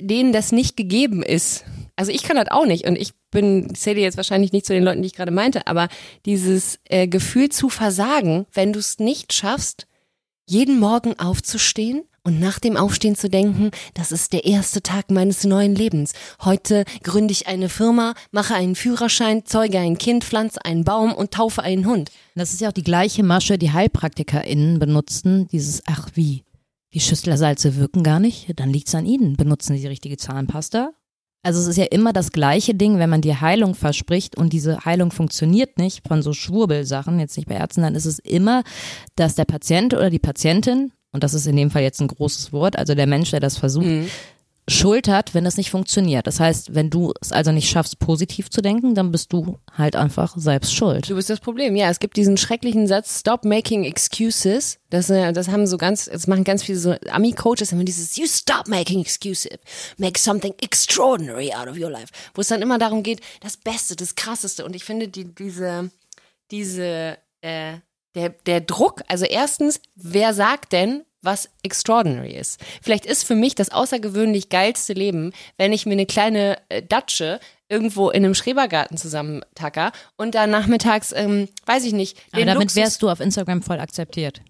denen das nicht gegeben ist. Also ich kann das auch nicht und ich bin, zähle jetzt wahrscheinlich nicht zu den Leuten, die ich gerade meinte, aber dieses äh, Gefühl zu versagen, wenn du es nicht schaffst, jeden Morgen aufzustehen und nach dem Aufstehen zu denken, das ist der erste Tag meines neuen Lebens. Heute gründe ich eine Firma, mache einen Führerschein, zeuge ein Kind, pflanze einen Baum und taufe einen Hund. Das ist ja auch die gleiche Masche, die HeilpraktikerInnen benutzten. Dieses, ach wie, die Schüsslersalze wirken gar nicht, dann liegt's an ihnen. Benutzen sie die richtige Zahnpasta? Also es ist ja immer das gleiche Ding, wenn man dir Heilung verspricht und diese Heilung funktioniert nicht von so Schwurbelsachen, jetzt nicht bei Ärzten, dann ist es immer, dass der Patient oder die Patientin, und das ist in dem Fall jetzt ein großes Wort, also der Mensch, der das versucht, Mhm. Schuld hat, wenn es nicht funktioniert. Das heißt, wenn du es also nicht schaffst, positiv zu denken, dann bist du halt einfach selbst schuld. Du bist das Problem. Ja, es gibt diesen schrecklichen Satz, stop making excuses. Das, äh, das haben so ganz, das machen ganz viele so Ami-Coaches, immer dieses, you stop making excuses. Make something extraordinary out of your life. Wo es dann immer darum geht, das Beste, das Krasseste. Und ich finde, die, diese, diese, äh, der, der Druck, also erstens, wer sagt denn, was extraordinary ist? Vielleicht ist für mich das außergewöhnlich geilste Leben, wenn ich mir eine kleine äh, Datsche irgendwo in einem Schrebergarten zusammentacker und dann nachmittags, ähm, weiß ich nicht, Aber damit Luxus wärst du auf Instagram voll akzeptiert.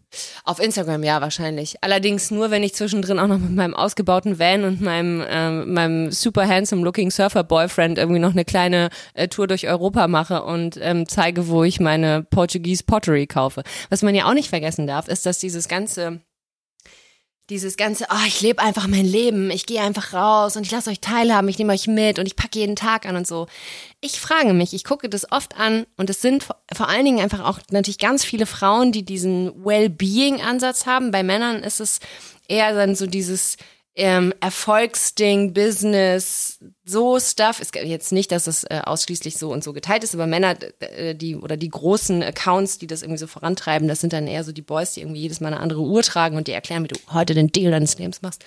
auf Instagram, ja, wahrscheinlich. Allerdings nur, wenn ich zwischendrin auch noch mit meinem ausgebauten Van und meinem, ähm, meinem super handsome looking Surfer Boyfriend irgendwie noch eine kleine äh, Tour durch Europa mache und ähm, zeige, wo ich meine Portuguese Pottery kaufe. Was man ja auch nicht vergessen darf, ist, dass dieses ganze dieses ganze, oh, ich lebe einfach mein Leben, ich gehe einfach raus und ich lasse euch teilhaben, ich nehme euch mit und ich packe jeden Tag an und so. Ich frage mich, ich gucke das oft an und es sind vor allen Dingen einfach auch natürlich ganz viele Frauen, die diesen Well-Being-Ansatz haben. Bei Männern ist es eher dann so dieses ähm, Erfolgsding, Business, so Stuff. Es gibt jetzt nicht, dass es äh, ausschließlich so und so geteilt ist, aber Männer, äh, die oder die großen Accounts, die das irgendwie so vorantreiben, das sind dann eher so die Boys, die irgendwie jedes Mal eine andere Uhr tragen und die erklären, wie du heute den Deal deines Lebens machst.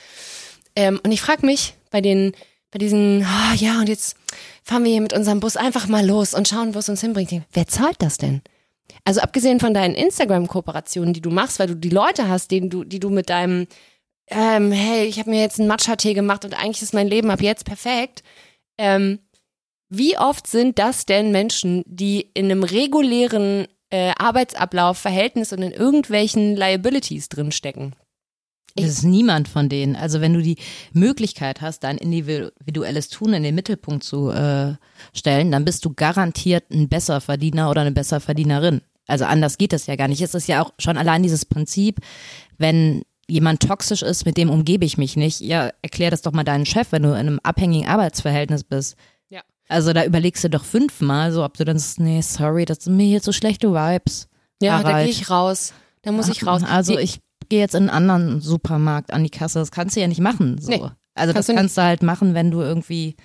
Ähm, und ich frage mich bei den, bei diesen, ah ja, und jetzt fahren wir hier mit unserem Bus einfach mal los und schauen, wo es uns hinbringt. Wer zahlt das denn? Also abgesehen von deinen Instagram-Kooperationen, die du machst, weil du die Leute hast, denen du, die du mit deinem, ähm, hey, ich habe mir jetzt einen Matcha-Tee gemacht und eigentlich ist mein Leben ab jetzt perfekt. Ähm, wie oft sind das denn Menschen, die in einem regulären äh, Arbeitsablauf, Verhältnis und in irgendwelchen Liabilities drinstecken? Das ist niemand von denen. Also wenn du die Möglichkeit hast, dein individuelles Tun in den Mittelpunkt zu äh, stellen, dann bist du garantiert ein Besserverdiener oder eine Besserverdienerin. Also anders geht das ja gar nicht. Es ist ja auch schon allein dieses Prinzip, wenn jemand toxisch ist, mit dem umgebe ich mich nicht, ja, erklär das doch mal deinen Chef, wenn du in einem abhängigen Arbeitsverhältnis bist. Ja. Also da überlegst du doch fünfmal, so ob du dann sagst, nee, sorry, das sind mir hier so schlechte Vibes. Ja, da Harald. gehe ich raus. Da muss ich raus. Also ich gehe jetzt in einen anderen Supermarkt an die Kasse. Das kannst du ja nicht machen. So. Nee, also das kannst du nicht. kannst du halt machen, wenn du irgendwie,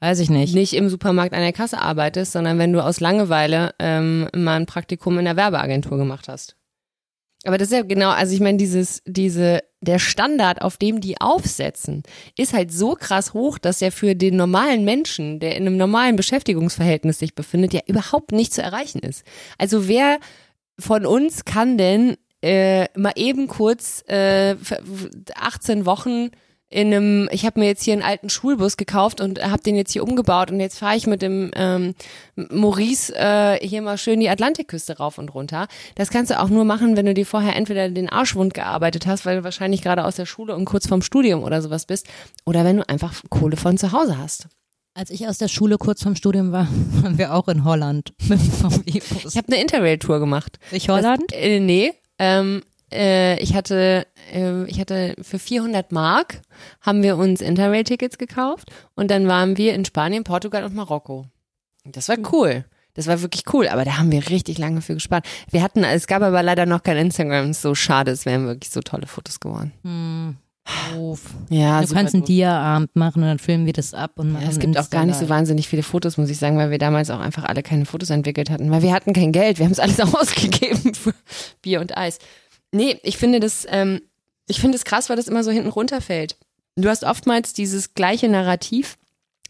weiß ich nicht. nicht im Supermarkt an der Kasse arbeitest, sondern wenn du aus Langeweile ähm, mal ein Praktikum in der Werbeagentur gemacht hast. Aber das ist ja genau, also ich meine, dieses, diese, der Standard, auf dem die aufsetzen, ist halt so krass hoch, dass er für den normalen Menschen, der in einem normalen Beschäftigungsverhältnis sich befindet, ja überhaupt nicht zu erreichen ist. Also wer von uns kann denn äh, mal eben kurz äh, 18 Wochen in einem, ich habe mir jetzt hier einen alten Schulbus gekauft und habe den jetzt hier umgebaut und jetzt fahre ich mit dem ähm, Maurice äh, hier mal schön die Atlantikküste rauf und runter. Das kannst du auch nur machen, wenn du dir vorher entweder den Arschwund gearbeitet hast, weil du wahrscheinlich gerade aus der Schule und kurz vorm Studium oder sowas bist, oder wenn du einfach Kohle von zu Hause hast. Als ich aus der Schule kurz vorm Studium war, waren wir auch in Holland mit dem VW-Bus. Ich habe eine Interrail-Tour gemacht. Nicht Holland? Das, äh, nee. Ähm, äh, ich hatte, äh, ich hatte für 400 Mark haben wir uns Interrail-Tickets gekauft und dann waren wir in Spanien, Portugal und Marokko. Das war cool. Das war wirklich cool, aber da haben wir richtig lange für gespart. Wir hatten, es gab aber leider noch kein Instagram, ist so schade, es wären wirklich so tolle Fotos geworden. Hm, doof. Ja, du kannst einen. Dia-Abend machen und dann filmen wir das ab und machen Ja, es gibt auch gar nicht so wahnsinnig viele Fotos, muss ich sagen, weil wir damals auch einfach alle keine Fotos entwickelt hatten, weil wir hatten kein Geld, wir haben es alles ausgegeben für Bier und Eis. Nee, ich finde das, ähm, ich finde es krass, weil das immer so hinten runterfällt. Du hast oftmals dieses gleiche Narrativ,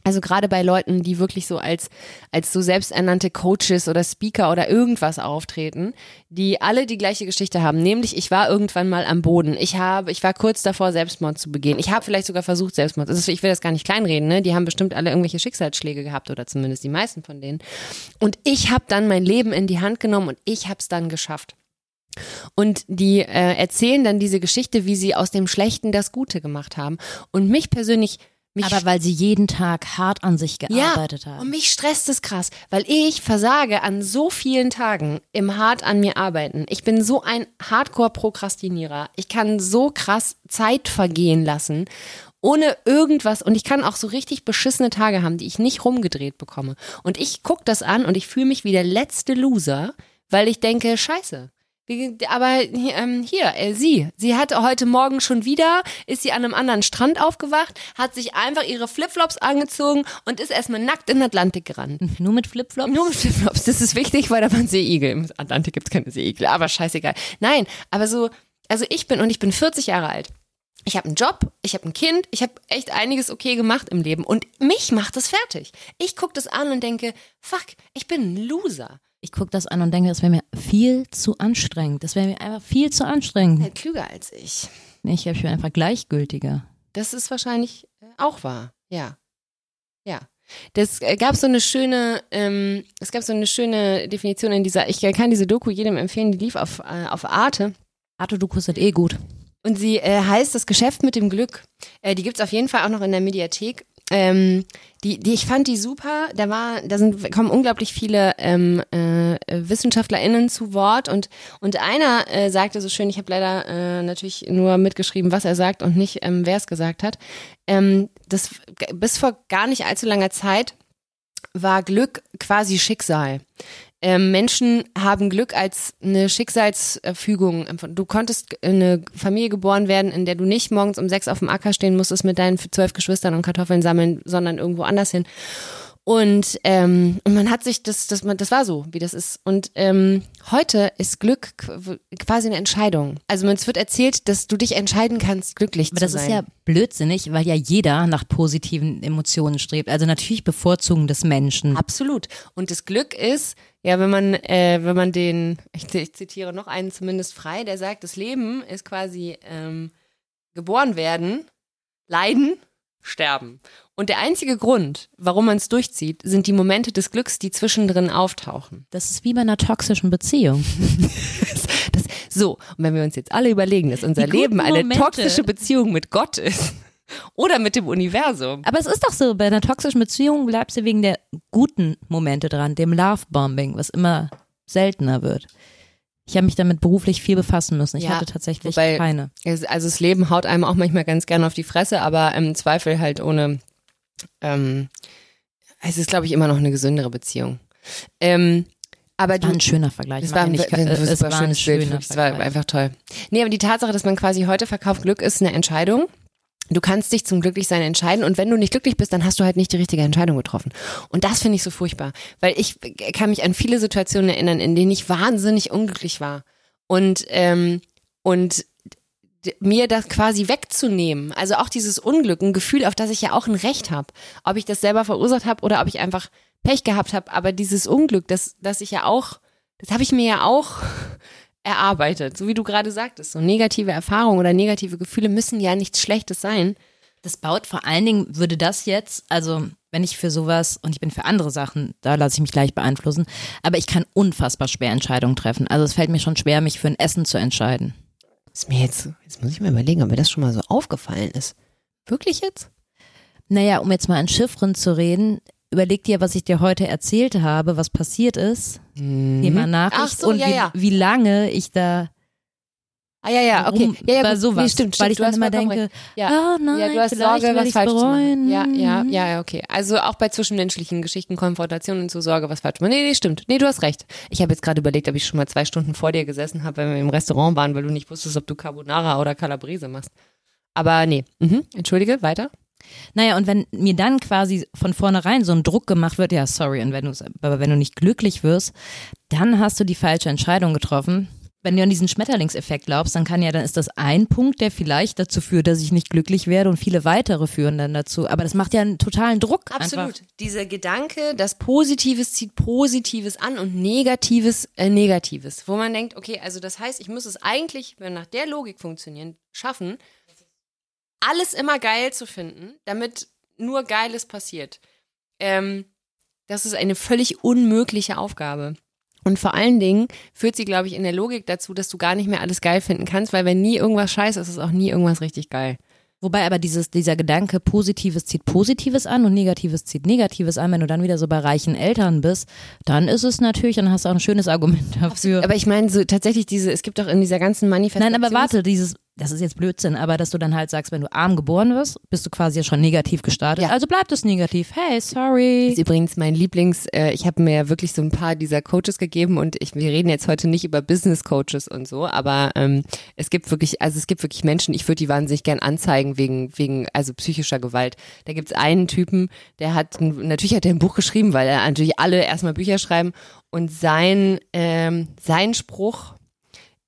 also gerade bei Leuten, die wirklich so als, als so selbsternannte Coaches oder Speaker oder irgendwas auftreten, die alle die gleiche Geschichte haben. Nämlich, ich war irgendwann mal am Boden. Ich habe, ich war kurz davor, Selbstmord zu begehen. Ich habe vielleicht sogar versucht, Selbstmord. Also ich will das gar nicht kleinreden, ne? Die haben bestimmt alle irgendwelche Schicksalsschläge gehabt oder zumindest die meisten von denen. Und ich habe dann mein Leben in die Hand genommen und ich habe es dann geschafft. Und die äh, erzählen dann diese Geschichte, wie sie aus dem Schlechten das Gute gemacht haben. Und mich persönlich mich Aber weil sie jeden Tag hart an sich gearbeitet ja, haben. Und mich stresst es krass, weil ich versage an so vielen Tagen im hart an mir arbeiten. Ich bin so ein Hardcore-Prokrastinierer. Ich kann so krass Zeit vergehen lassen, ohne irgendwas. Und ich kann auch so richtig beschissene Tage haben, die ich nicht rumgedreht bekomme. Und ich gucke das an und ich fühle mich wie der letzte Loser, weil ich denke, scheiße. Wie- Aber ähm, hier, äh, sie, sie hat heute Morgen schon wieder, ist sie an einem anderen Strand aufgewacht, hat sich einfach ihre Flipflops angezogen und ist erstmal nackt in den Atlantik gerannt. Nur mit Flipflops? Nur mit Flipflops, das ist wichtig, weil da waren Seeigel. Im Atlantik gibt's keine Seeigel, aber scheißegal. Nein, aber so, also ich bin und ich bin 40 Jahre alt. Ich habe einen Job, ich habe ein Kind, ich habe echt einiges okay gemacht im Leben und mich macht das fertig. Ich gucke das an und denke, fuck, ich bin ein Loser. Ich gucke das an und denke, das wäre mir viel zu anstrengend. Das wäre mir einfach viel zu anstrengend. Halt klüger als ich. Ich bin einfach gleichgültiger. Das ist wahrscheinlich äh, auch wahr. Ja. Ja. Das äh, gab so eine schöne, ähm, es gab so eine schöne Definition in dieser, ich kann diese Doku jedem empfehlen, die lief auf, äh, auf Arte. Arthur, du kostet eh gut. Und sie äh, heißt Das Geschäft mit dem Glück. Äh, die gibt's auf jeden Fall auch noch in der Mediathek. Ähm, die, die, ich fand die super. Da war, da sind kommen unglaublich viele ähm, äh, WissenschaftlerInnen zu Wort und und einer äh, sagte so schön. Ich habe leider äh, natürlich nur mitgeschrieben, was er sagt und nicht ähm, wer es gesagt hat. Ähm, das bis vor gar nicht allzu langer Zeit war Glück quasi Schicksal. Ähm, Menschen haben Glück als eine Schicksalsfügung. Du konntest in eine Familie geboren werden, in der du nicht morgens um sechs auf dem Acker stehen musstest mit deinen zwölf Geschwistern und Kartoffeln sammeln, sondern irgendwo anders hin. Und, ähm, und man hat sich das, das, man, das war so, wie das ist. Und ähm, heute ist Glück qu- quasi eine Entscheidung. Also es wird erzählt, dass du dich entscheiden kannst, glücklich Aber zu das sein. ist ja blödsinnig, weil ja jeder nach positiven Emotionen strebt. Also natürlich bevorzugen des Menschen. Absolut. Und das Glück ist, ja, wenn man, äh, wenn man den, ich, ich zitiere noch einen zumindest frei, der sagt, das Leben ist quasi ähm, geboren werden, leiden, sterben. Und der einzige Grund, warum man es durchzieht, sind die Momente des Glücks, die zwischendrin auftauchen. Das ist wie bei einer toxischen Beziehung. Das, so, und wenn wir uns jetzt alle überlegen, dass unser Die Leben eine Momente. toxische Beziehung mit Gott ist oder mit dem Universum. Aber es ist doch so, bei einer toxischen Beziehung bleibst du wegen der guten Momente dran, dem Love-Bombing, was immer seltener wird. Ich habe mich damit beruflich viel befassen müssen. Ich Ja, hatte tatsächlich wobei- keine. Es- Also das Leben haut einem auch manchmal ganz gerne auf die Fresse, aber im Zweifel halt ohne. Ähm, es ist, glaube ich, immer noch eine gesündere Beziehung. Ähm, aber War ein schöner Vergleich. das war nicht, äh, es war ein schönes Bild. schöner wirklich. Das war einfach toll. Nee, aber die Tatsache, dass man quasi heute verkauft Glück ist eine Entscheidung. Du kannst dich zum Glücklichsein entscheiden und wenn du nicht glücklich bist, dann hast du halt nicht die richtige Entscheidung getroffen. Und das finde ich so furchtbar, weil ich kann mich an viele Situationen erinnern, in denen ich wahnsinnig unglücklich war. Und, ähm, und mir das quasi wegzunehmen, also auch dieses Unglück, ein Gefühl, auf das ich ja auch ein Recht habe, ob ich das selber verursacht habe oder ob ich einfach Pech gehabt habe, aber dieses Unglück, das, das ich ja auch, das habe ich mir ja auch erarbeitet, so wie du gerade sagtest, so negative Erfahrungen oder negative Gefühle müssen ja nichts Schlechtes sein. Das baut vor allen Dingen, würde das jetzt, also wenn ich für sowas und ich bin für andere Sachen, da lasse ich mich gleich beeinflussen, aber ich kann unfassbar schwer Entscheidungen treffen. Also es fällt mir schon schwer, mich für ein Essen zu entscheiden. Ist mir jetzt, jetzt muss ich mir überlegen, ob mir das schon mal so aufgefallen ist. Wirklich jetzt? Naja, um jetzt mal an Chiffren zu reden, überleg dir, was ich dir heute erzählt habe, was passiert ist. Thema Nachricht Ach so, und ja, wie, ja. wie lange ich da Ah ja, ja, okay. Ja, ja, bei gut. sowas, Nee, stimmt, weil stimmt, ich du dann hast immer denke. Ja. oh nein, ja, du hast vielleicht Sorge, was falsch zu bereuen. machen. Ja, ja, ja, ja, okay. Also auch bei zwischenmenschlichen Geschichten, Konfrontationen zu Sorge, was falsch zu machen. Nee, nee, stimmt. Nee, du hast recht. Ich habe jetzt gerade überlegt, ob ich schon mal zwei Stunden vor dir gesessen habe, wenn wir im Restaurant waren, weil du nicht wusstest, ob du Carbonara oder Calabrese machst. Aber nee. Mhm. Entschuldige, weiter. Naja, und wenn mir dann quasi von vornherein so ein Druck gemacht wird, ja, sorry, und wenn du aber wenn du nicht glücklich wirst, dann hast du die falsche Entscheidung getroffen. Wenn du an diesen Schmetterlingseffekt glaubst, dann kann ja, dann ist das ein Punkt, der vielleicht dazu führt, dass ich nicht glücklich werde und viele weitere führen dann dazu. Aber das macht ja einen totalen Druck. Absolut. Einfach. Dieser Gedanke, dass Positives zieht Positives an und Negatives äh, Negatives. Wo man denkt, okay, also das heißt, ich muss es eigentlich, wenn nach der Logik funktionieren, schaffen, alles immer geil zu finden, damit nur Geiles passiert. Ähm, das ist eine völlig unmögliche Aufgabe. Und vor allen Dingen führt sie, glaube ich, in der Logik dazu, dass du gar nicht mehr alles geil finden kannst, weil wenn nie irgendwas scheiße ist, ist auch nie irgendwas richtig geil. Wobei aber dieses, dieser Gedanke, Positives zieht Positives an und Negatives zieht Negatives an, wenn du dann wieder so bei reichen Eltern bist, dann ist es natürlich, dann hast du auch ein schönes Argument dafür. Aber ich meine, so tatsächlich diese, es gibt doch in dieser ganzen Manifestation. Nein, aber warte, dieses, das ist jetzt Blödsinn, aber dass du dann halt sagst, wenn du arm geboren wirst, bist du quasi schon negativ gestartet. Ja. Also bleibt es negativ. Hey, sorry. ist übrigens mein Lieblings, äh, ich habe mir ja wirklich so ein paar dieser Coaches gegeben und ich, wir reden jetzt heute nicht über Business Coaches und so, aber ähm, es gibt wirklich, also es gibt wirklich Menschen, ich würde die wahnsinnig gern anzeigen wegen, wegen, also psychischer Gewalt. Da gibt's einen Typen, der hat, natürlich hat er ein Buch geschrieben, weil er natürlich alle erstmal Bücher schreiben und sein, ähm, sein Spruch,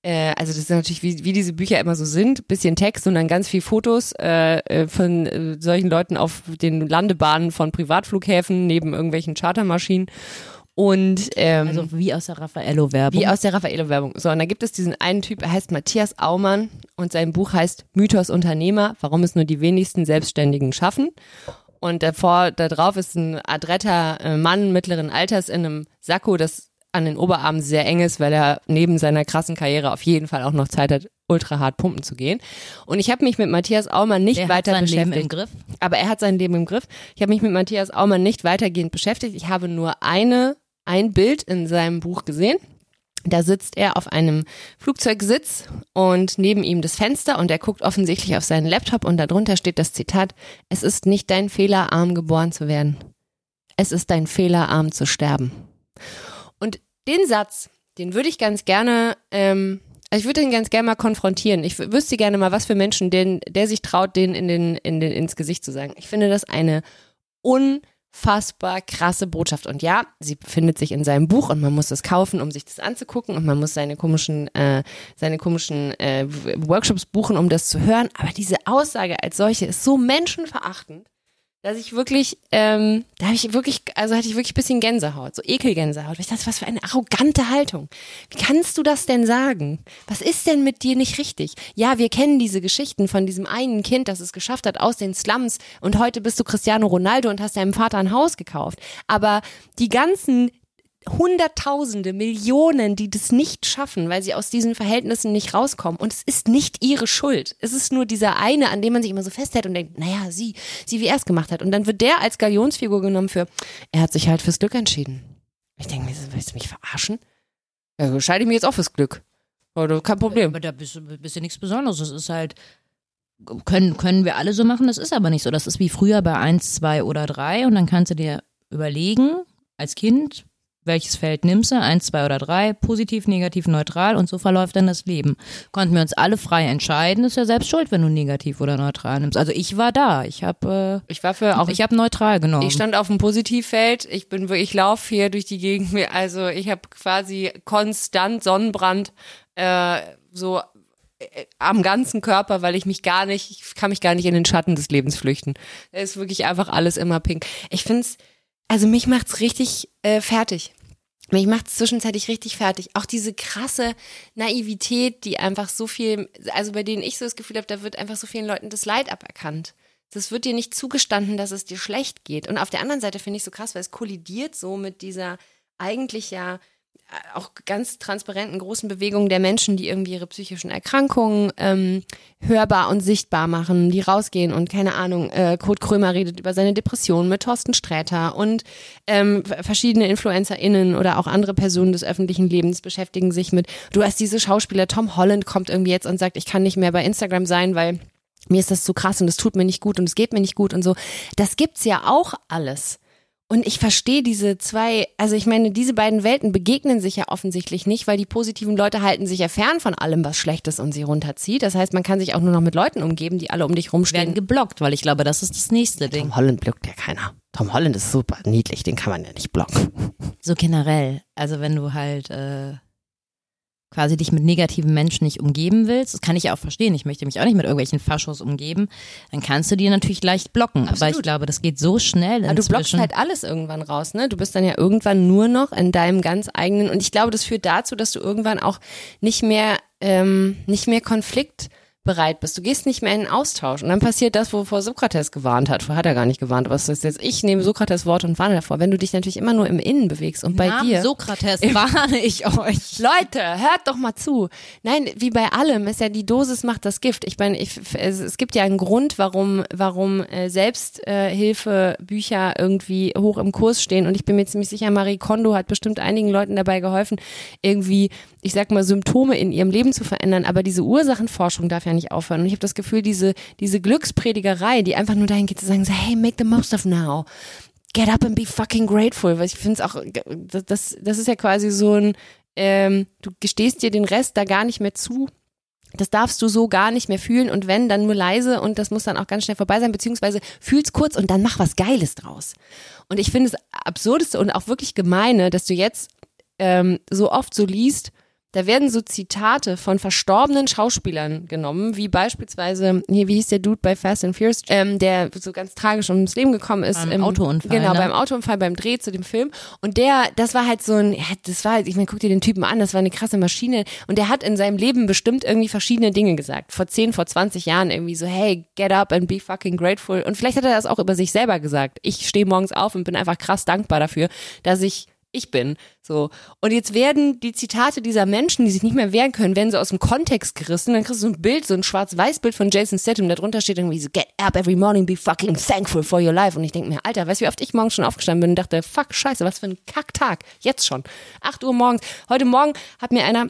äh, also das ist natürlich, wie, wie diese Bücher immer so sind, bisschen Text und dann ganz viel Fotos äh, äh, von äh, solchen Leuten auf den Landebahnen von Privatflughäfen neben irgendwelchen Chartermaschinen. Und ähm, Also wie aus der Raffaello-Werbung. wie aus der Raffaello-Werbung. So, und da gibt es diesen einen Typ, er heißt Matthias Aumann und sein Buch heißt Mythos Unternehmer, warum es nur die wenigsten Selbstständigen schaffen. Und davor, da drauf ist ein adretter äh, Mann mittleren Alters in einem Sakko, das an den Oberarmen sehr eng ist, weil er neben seiner krassen Karriere auf jeden Fall auch noch Zeit hat, ultra hart pumpen zu gehen. Und ich habe mich mit Matthias Aumann nicht hat weiter sein beschäftigt. Leben im Griff. Aber er hat sein Leben im Griff. Ich habe mich mit Matthias Aumann nicht weitergehend beschäftigt. Ich habe nur eine, ein Bild in seinem Buch gesehen. Da sitzt er auf einem Flugzeugsitz und neben ihm das Fenster und er guckt offensichtlich auf seinen Laptop und darunter steht das Zitat, es ist nicht dein Fehler, arm geboren zu werden. Es ist dein Fehler, arm zu sterben. Den Satz, den würde ich ganz gerne, ähm, also ich würde den ganz gerne mal konfrontieren. Ich wüsste gerne mal, was für Menschen, den, der sich traut, den in den, in den, ins Gesicht zu sagen. Ich finde das eine unfassbar krasse Botschaft. Und ja, sie befindet sich in seinem Buch und man muss es kaufen, um sich das anzugucken und man muss seine komischen, äh, seine komischen äh, Workshops buchen, um das zu hören. Aber diese Aussage als solche ist so menschenverachtend dass ich wirklich, ähm, da habe ich wirklich, also hatte ich wirklich bisschen Gänsehaut, so Ekelgänsehaut. Ich dachte, was für eine arrogante Haltung. Wie kannst du das denn sagen? Was ist denn mit dir nicht richtig? Ja, wir kennen diese Geschichten von diesem einen Kind, das es geschafft hat aus den Slums und heute bist du Cristiano Ronaldo und hast deinem Vater ein Haus gekauft. Aber die ganzen Hunderttausende, Millionen, die das nicht schaffen, weil sie aus diesen Verhältnissen nicht rauskommen. Und es ist nicht ihre Schuld. Es ist nur dieser eine, an dem man sich immer so festhält und denkt, naja, sie, sie, wie er es gemacht hat. Und dann wird der als Galionsfigur genommen für, er hat sich halt fürs Glück entschieden. Ich denke mir, willst du mich verarschen? Ja, entscheide ich mich jetzt auch fürs Glück. Oder kein Problem. Aber da bist du bist ja nichts Besonderes. Das ist halt, können, können wir alle so machen, das ist aber nicht so. Das ist wie früher bei eins, zwei oder drei und dann kannst du dir überlegen, als Kind, welches Feld nimmst du, eins, zwei oder drei, positiv, negativ, neutral und so verläuft dann das Leben. Konnten wir uns alle frei entscheiden, ist ja selbst schuld, wenn du negativ oder neutral nimmst. Also ich war da, ich habe Ich war für äh, auch ich habe neutral genommen. Ich stand auf dem Positivfeld. Ich bin ich laufe hier durch die Gegend. Also ich habe quasi konstant Sonnenbrand äh, so äh, am ganzen Körper, weil ich mich gar nicht, ich kann mich gar nicht in den Schatten des Lebens flüchten. Es ist wirklich einfach alles immer pink. Ich find's, also mich macht's richtig äh, fertig. Mich macht's zwischenzeitlich richtig fertig. Auch diese krasse Naivität, die einfach so viel, also bei denen ich so das Gefühl habe, da wird einfach so vielen Leuten das Leid aberkannt. Das wird dir nicht zugestanden, dass es dir schlecht geht. Und auf der anderen Seite finde ich so krass, weil es kollidiert so mit dieser eigentlich ja auch ganz transparenten großen Bewegung der Menschen, die irgendwie ihre psychischen Erkrankungen ähm, hörbar und sichtbar machen, die rausgehen und keine Ahnung, äh, Kurt Krömer redet über seine Depression mit Thorsten Sträter und ähm, verschiedene InfluencerInnen oder auch andere Personen des öffentlichen Lebens beschäftigen sich mit, du hast diese Schauspieler, Tom Holland kommt irgendwie jetzt und sagt, ich kann nicht mehr bei Instagram sein, weil mir ist das zu krass und es tut mir nicht gut und es geht mir nicht gut und so. Das gibt's ja auch alles. Und ich verstehe diese zwei, also ich meine, diese beiden Welten begegnen sich ja offensichtlich nicht, weil die positiven Leute halten sich ja fern von allem, was schlecht ist und sie runterzieht. Das heißt, man kann sich auch nur noch mit Leuten umgeben, die alle um dich werden rumstehen. geblockt, weil ich glaube, das ist das nächste Ding. Tom Holland blockt ja keiner. Tom Holland ist super niedlich, den kann man ja nicht blocken. So generell. Also wenn du halt äh, quasi dich mit negativen Menschen nicht umgeben willst, das kann ich ja auch verstehen, ich möchte mich auch nicht mit irgendwelchen Faschos umgeben, dann kannst du die natürlich leicht blocken. Aber Absolut. ich glaube, das geht so schnell Aber du blockst halt alles irgendwann raus, ne? Du bist dann ja irgendwann nur noch in deinem ganz eigenen und ich glaube, das führt dazu, dass du irgendwann auch nicht mehr ähm, nicht mehr Konflikt bereit bist. Du gehst nicht mehr in den Austausch. Und dann passiert das, wovor Sokrates gewarnt hat. Vorher hat er gar nicht gewarnt, aber es ist jetzt, ich nehme Sokrates Worte und warne davor. Wenn du dich natürlich immer nur im Innen bewegst und bei Namen dir. Sokrates warne ich euch. Leute, hört doch mal zu. Nein, wie bei allem ist ja die Dosis macht das Gift. Ich meine, ich, es, es gibt ja einen Grund, warum, warum äh, Selbsthilfebücher irgendwie hoch im Kurs stehen. Und ich bin mir ziemlich sicher, Marie Kondo hat bestimmt einigen Leuten dabei geholfen, irgendwie, ich sag mal, Symptome in ihrem Leben zu verändern. Aber diese Ursachenforschung darf ja nicht aufhören. Und ich habe das Gefühl, diese, diese Glückspredigerei, die einfach nur dahin geht zu sagen, so, hey, make the most of now. Get up and be fucking grateful. Weil ich finde es auch, das, das ist ja quasi so ein, ähm, du gestehst dir den Rest da gar nicht mehr zu. Das darfst du so gar nicht mehr fühlen und wenn, dann nur leise und das muss dann auch ganz schnell vorbei sein, beziehungsweise fühl's kurz und dann mach was Geiles draus. Und ich finde es absurdeste und auch wirklich gemeine, dass du jetzt ähm, so oft so liest, da werden so Zitate von verstorbenen Schauspielern genommen, wie beispielsweise, hier, wie hieß der Dude bei Fast and Furious, ähm, der so ganz tragisch ums Leben gekommen ist. Beim im, Autounfall, Genau, ne? beim Autounfall, beim Dreh zu dem Film. Und der, das war halt so ein, ja, das war halt, ich meine, guck dir den Typen an, das war eine krasse Maschine. Und der hat in seinem Leben bestimmt irgendwie verschiedene Dinge gesagt. Vor 10, vor 20 Jahren irgendwie so, hey, get up and be fucking grateful. Und vielleicht hat er das auch über sich selber gesagt. Ich stehe morgens auf und bin einfach krass dankbar dafür, dass ich ich bin. So. Und jetzt werden die Zitate dieser Menschen, die sich nicht mehr wehren können, werden so aus dem Kontext gerissen. Dann kriegst du so ein Bild, so ein Schwarz-Weiß-Bild von Jason Statham. Da drunter steht irgendwie so, get up every morning, be fucking thankful for your life. Und ich denke mir, Alter, weißt du, wie oft ich morgens schon aufgestanden bin und dachte, fuck, scheiße, was für ein Kacktag. Jetzt schon. 8 Uhr morgens. Heute Morgen hat mir einer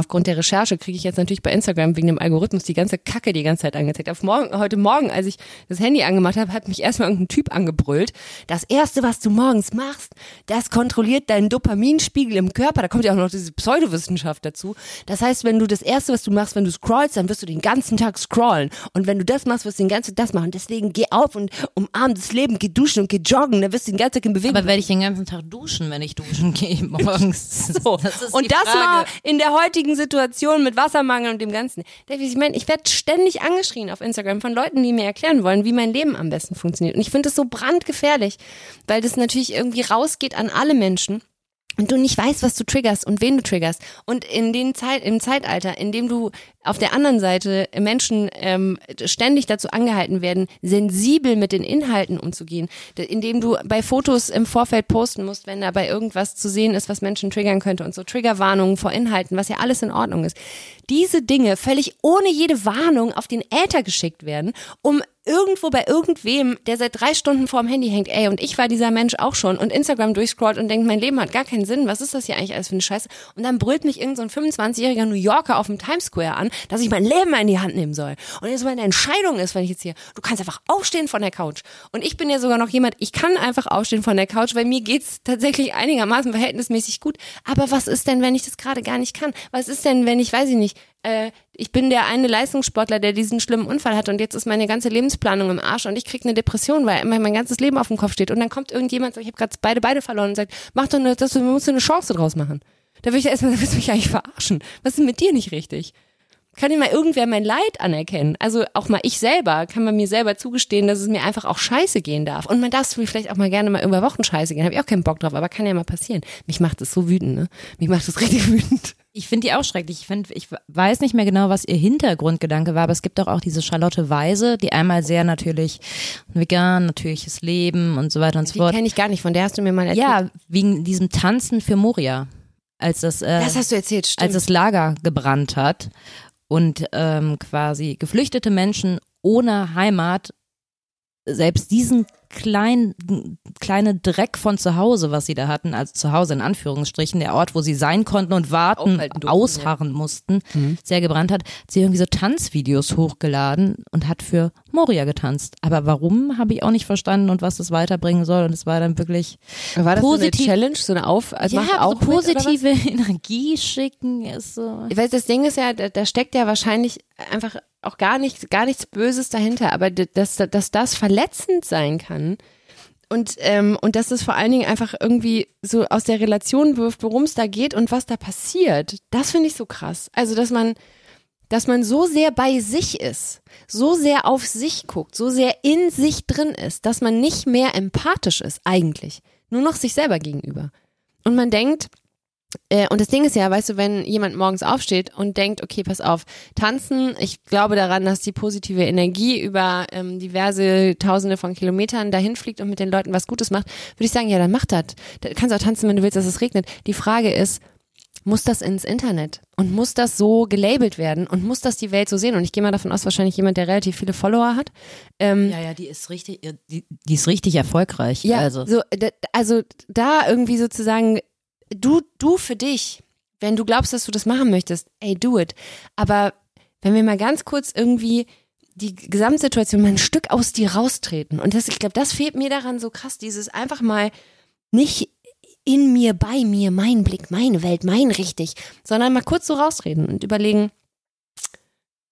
Aufgrund der Recherche kriege ich jetzt natürlich bei Instagram wegen dem Algorithmus die ganze Kacke die ganze Zeit angezeigt. Auf morgen, heute Morgen, als ich das Handy angemacht habe, hat mich erstmal irgendein Typ angebrüllt. Das erste, was du morgens machst, das kontrolliert deinen Dopaminspiegel im Körper. Da kommt ja auch noch diese Pseudowissenschaft dazu. Das heißt, wenn du das erste, was du machst, wenn du scrollst, dann wirst du den ganzen Tag scrollen. Und wenn du das machst, wirst du den ganzen Tag das machen. Deswegen geh auf und umarm das Leben, geh duschen und geh joggen. Dann wirst du den ganzen Tag in Bewegung. Aber werde ich den ganzen Tag duschen, wenn ich duschen gehe morgens? So. Das ist und das Frage. mal in der heutigen Situation mit Wassermangel und dem Ganzen. Ich meine, ich werde ständig angeschrien auf Instagram von Leuten, die mir erklären wollen, wie mein Leben am besten funktioniert. Und ich finde das so brandgefährlich, weil das natürlich irgendwie rausgeht an alle Menschen. Und du nicht weißt, was du triggerst und wen du triggerst. Und in den Zeit, im Zeitalter, in dem du auf der anderen Seite Menschen ähm, ständig dazu angehalten werden, sensibel mit den Inhalten umzugehen, indem du bei Fotos im Vorfeld posten musst, wenn dabei irgendwas zu sehen ist, was Menschen triggern könnte und so Triggerwarnungen vor Inhalten, was ja alles in Ordnung ist. Diese Dinge völlig ohne jede Warnung auf den Äther geschickt werden, um irgendwo bei irgendwem, der seit drei Stunden vorm Handy hängt, ey, und ich war dieser Mensch auch schon und Instagram durchscrollt und denkt, mein Leben hat gar keinen Sinn, was ist das hier eigentlich alles für eine Scheiße? Und dann brüllt mich irgendein so ein 25-jähriger New Yorker auf dem Times Square an, dass ich mein Leben in die Hand nehmen soll. Und jetzt meine Entscheidung ist, wenn ich jetzt hier, du kannst einfach aufstehen von der Couch. Und ich bin ja sogar noch jemand, ich kann einfach aufstehen von der Couch, weil mir geht's tatsächlich einigermaßen verhältnismäßig gut. Aber was ist denn, wenn ich das gerade gar nicht kann? Was ist denn, wenn ich, weiß ich nicht, äh, ich bin der eine Leistungssportler, der diesen schlimmen Unfall hat und jetzt ist meine ganze Lebensplanung im Arsch und ich krieg eine Depression, weil immer mein ganzes Leben auf dem Kopf steht. Und dann kommt irgendjemand, ich habe gerade beide Beine verloren und sagt, mach doch eine, das, du musst eine Chance draus machen. Da würde ich erstmal, willst du mich eigentlich verarschen. Was ist denn mit dir nicht richtig? Kann mal irgendwer mein Leid anerkennen? Also auch mal ich selber, kann man mir selber zugestehen, dass es mir einfach auch scheiße gehen darf. Und man darf es vielleicht auch mal gerne mal über Wochen scheiße gehen. Habe ich auch keinen Bock drauf, aber kann ja mal passieren. Mich macht das so wütend, ne? Mich macht das richtig wütend. Ich finde die auch schrecklich. Ich, find, ich weiß nicht mehr genau, was ihr Hintergrundgedanke war, aber es gibt doch auch diese Charlotte Weise, die einmal sehr natürlich vegan, natürliches Leben und so weiter und so Die fort. kenne ich gar nicht, von der hast du mir mal erzählt. Ja, wegen diesem Tanzen für Moria, als das, äh, Das hast du erzählt, stimmt. als das Lager gebrannt hat und ähm, quasi geflüchtete Menschen ohne Heimat selbst diesen kleinen kleine Dreck von zu Hause, was sie da hatten, also zu Hause in Anführungsstrichen, der Ort, wo sie sein konnten und warten, durften, ausharren mussten, sehr gebrannt hat, hat sie irgendwie so Tanzvideos hochgeladen und hat für Moria getanzt. Aber warum, habe ich auch nicht verstanden und was das weiterbringen soll. Und es war dann wirklich War das positiv- so eine Challenge, so eine Auf, also ja, so auch was? positive Energie schicken ist so. Ich weiß, das Ding ist ja, da, da steckt ja wahrscheinlich einfach auch gar nichts, gar nichts Böses dahinter, aber dass, dass das verletzend sein kann und, ähm, und dass es vor allen Dingen einfach irgendwie so aus der Relation wirft, worum es da geht und was da passiert, das finde ich so krass. Also, dass man, dass man so sehr bei sich ist, so sehr auf sich guckt, so sehr in sich drin ist, dass man nicht mehr empathisch ist eigentlich, nur noch sich selber gegenüber. Und man denkt, und das Ding ist ja, weißt du, wenn jemand morgens aufsteht und denkt, okay, pass auf, tanzen, ich glaube daran, dass die positive Energie über ähm, diverse Tausende von Kilometern dahin fliegt und mit den Leuten was Gutes macht, würde ich sagen, ja, dann mach das. Du kannst auch tanzen, wenn du willst, dass es regnet. Die Frage ist, muss das ins Internet und muss das so gelabelt werden und muss das die Welt so sehen? Und ich gehe mal davon aus, wahrscheinlich jemand, der relativ viele Follower hat. Ähm, Ja, ja, die ist richtig, die, die ist richtig erfolgreich. ja, also. so, also da irgendwie sozusagen, du, du für dich, wenn du glaubst, dass du das machen möchtest, ey, do it. Aber wenn wir mal ganz kurz irgendwie die Gesamtsituation mal ein Stück aus dir raustreten. Und das, ich glaube, das fehlt mir daran so krass, dieses einfach mal nicht in mir, bei mir, mein Blick, meine Welt, mein richtig, sondern mal kurz so rausreden und überlegen,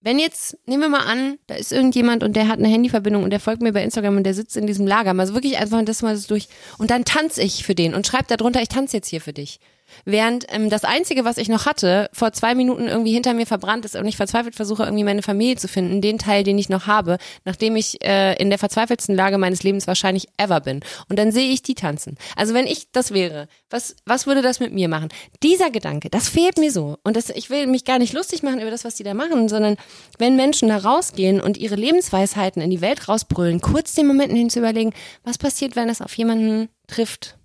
wenn jetzt, nehmen wir mal an, da ist irgendjemand und der hat eine Handyverbindung und der folgt mir bei Instagram und der sitzt in diesem Lager, mal so wirklich einfach das mal durch und dann tanze ich für den und schreibe darunter, ich tanze jetzt hier für dich. Während ähm, das Einzige, was ich noch hatte, vor zwei Minuten irgendwie hinter mir verbrannt ist und ich verzweifelt versuche, irgendwie meine Familie zu finden, den Teil, den ich noch habe, nachdem ich äh, in der verzweifelsten Lage meines Lebens wahrscheinlich ever bin. Und dann sehe ich die tanzen. Also wenn ich das wäre, was, was würde das mit mir machen? Dieser Gedanke, das fehlt mir so. Und das, ich will mich gar nicht lustig machen über das, was die da machen, sondern wenn Menschen da rausgehen und ihre Lebensweisheiten in die Welt rausbrüllen, kurz den Momenten hin zu überlegen, was passiert, wenn es auf jemanden trifft,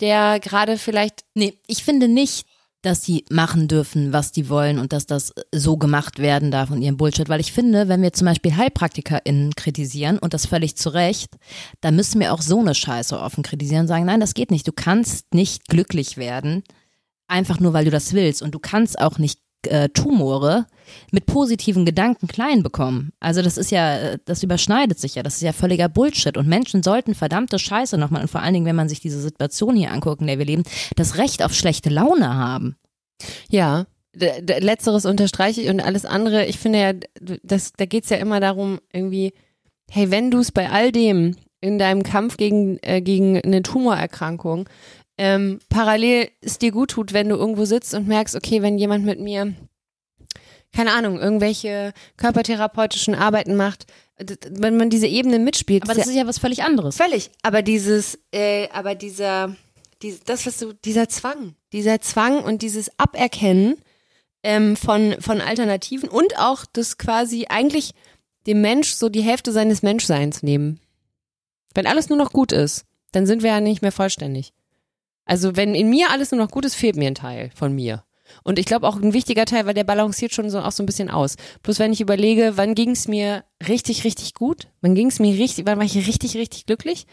der gerade vielleicht Nee, ich finde nicht, dass die machen dürfen, was die wollen und dass das so gemacht werden darf und ihren Bullshit. Weil ich finde, wenn wir zum Beispiel HeilpraktikerInnen kritisieren und das völlig zu Recht, dann müssen wir auch so eine Scheiße offen kritisieren und sagen, nein, das geht nicht. Du kannst nicht glücklich werden, einfach nur weil du das willst. Und du kannst auch nicht äh, Tumore mit positiven Gedanken klein bekommen. Also das ist ja, äh, das überschneidet sich ja, das ist ja völliger Bullshit. Und Menschen sollten verdammte Scheiße nochmal, und vor allen Dingen, wenn man sich diese Situation hier anguckt, in der wir leben, das Recht auf schlechte Laune haben. Ja, letzteres unterstreiche ich und alles andere, ich finde ja, das, da geht's ja immer darum, irgendwie, hey, wenn du es bei all dem in deinem Kampf gegen, äh, gegen eine Tumorerkrankung ähm, parallel es dir gut tut, wenn du irgendwo sitzt und merkst, okay, wenn jemand mit mir, keine Ahnung, irgendwelche körpertherapeutischen Arbeiten macht, wenn man diese Ebene mitspielt, Aber das ist ja was völlig anderes. Völlig. Aber dieses, äh, aber dieser, dies, das, was du, dieser Zwang, dieser Zwang und dieses Aberkennen ähm, von, von Alternativen und auch das quasi eigentlich dem Mensch so die Hälfte seines Menschseins nehmen. Wenn alles nur noch gut ist, dann sind wir ja nicht mehr vollständig. Also wenn in mir alles nur noch gut ist, fehlt mir ein Teil von mir. Und ich glaube auch ein wichtiger Teil, weil der balanciert schon so auch so ein bisschen aus. Bloß wenn ich überlege, wann ging es mir richtig, richtig gut, wann ging es mir richtig, wann war ich richtig, richtig glücklich,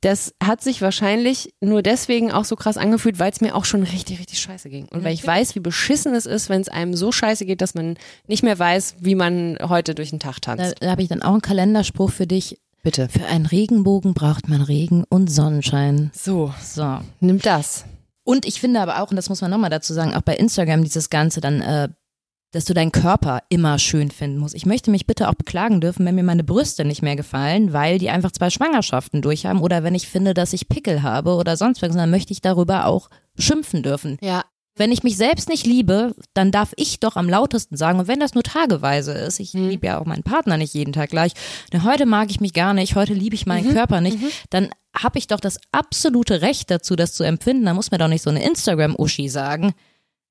das hat sich wahrscheinlich nur deswegen auch so krass angefühlt, weil es mir auch schon richtig, richtig scheiße ging. Und weil ich weiß, wie beschissen es ist, wenn es einem so scheiße geht, dass man nicht mehr weiß, wie man heute durch den Tag Da, tanzt. da habe ich dann auch einen Kalenderspruch für dich. Bitte. Für einen Regenbogen braucht man Regen und Sonnenschein. So, So. nimm das. Und ich finde aber auch, und das muss man nochmal dazu sagen, auch bei Instagram dieses Ganze dann, äh, dass du deinen Körper immer schön finden musst. Ich möchte mich bitte auch beklagen dürfen, wenn mir meine Brüste nicht mehr gefallen, weil die einfach zwei Schwangerschaften durchhaben oder wenn ich finde, dass ich Pickel habe oder sonst was, dann möchte ich darüber auch schimpfen dürfen. Ja, Wenn ich mich selbst nicht liebe, dann darf ich doch am lautesten sagen, und wenn das nur tageweise ist, ich Mhm. liebe ja auch meinen Partner nicht jeden Tag gleich, na, heute mag ich mich gar nicht, heute liebe ich Mhm. meinen Körper nicht, dann habe ich doch das absolute Recht dazu, das zu empfinden. Da muss mir doch nicht so eine Instagram-Uschi sagen,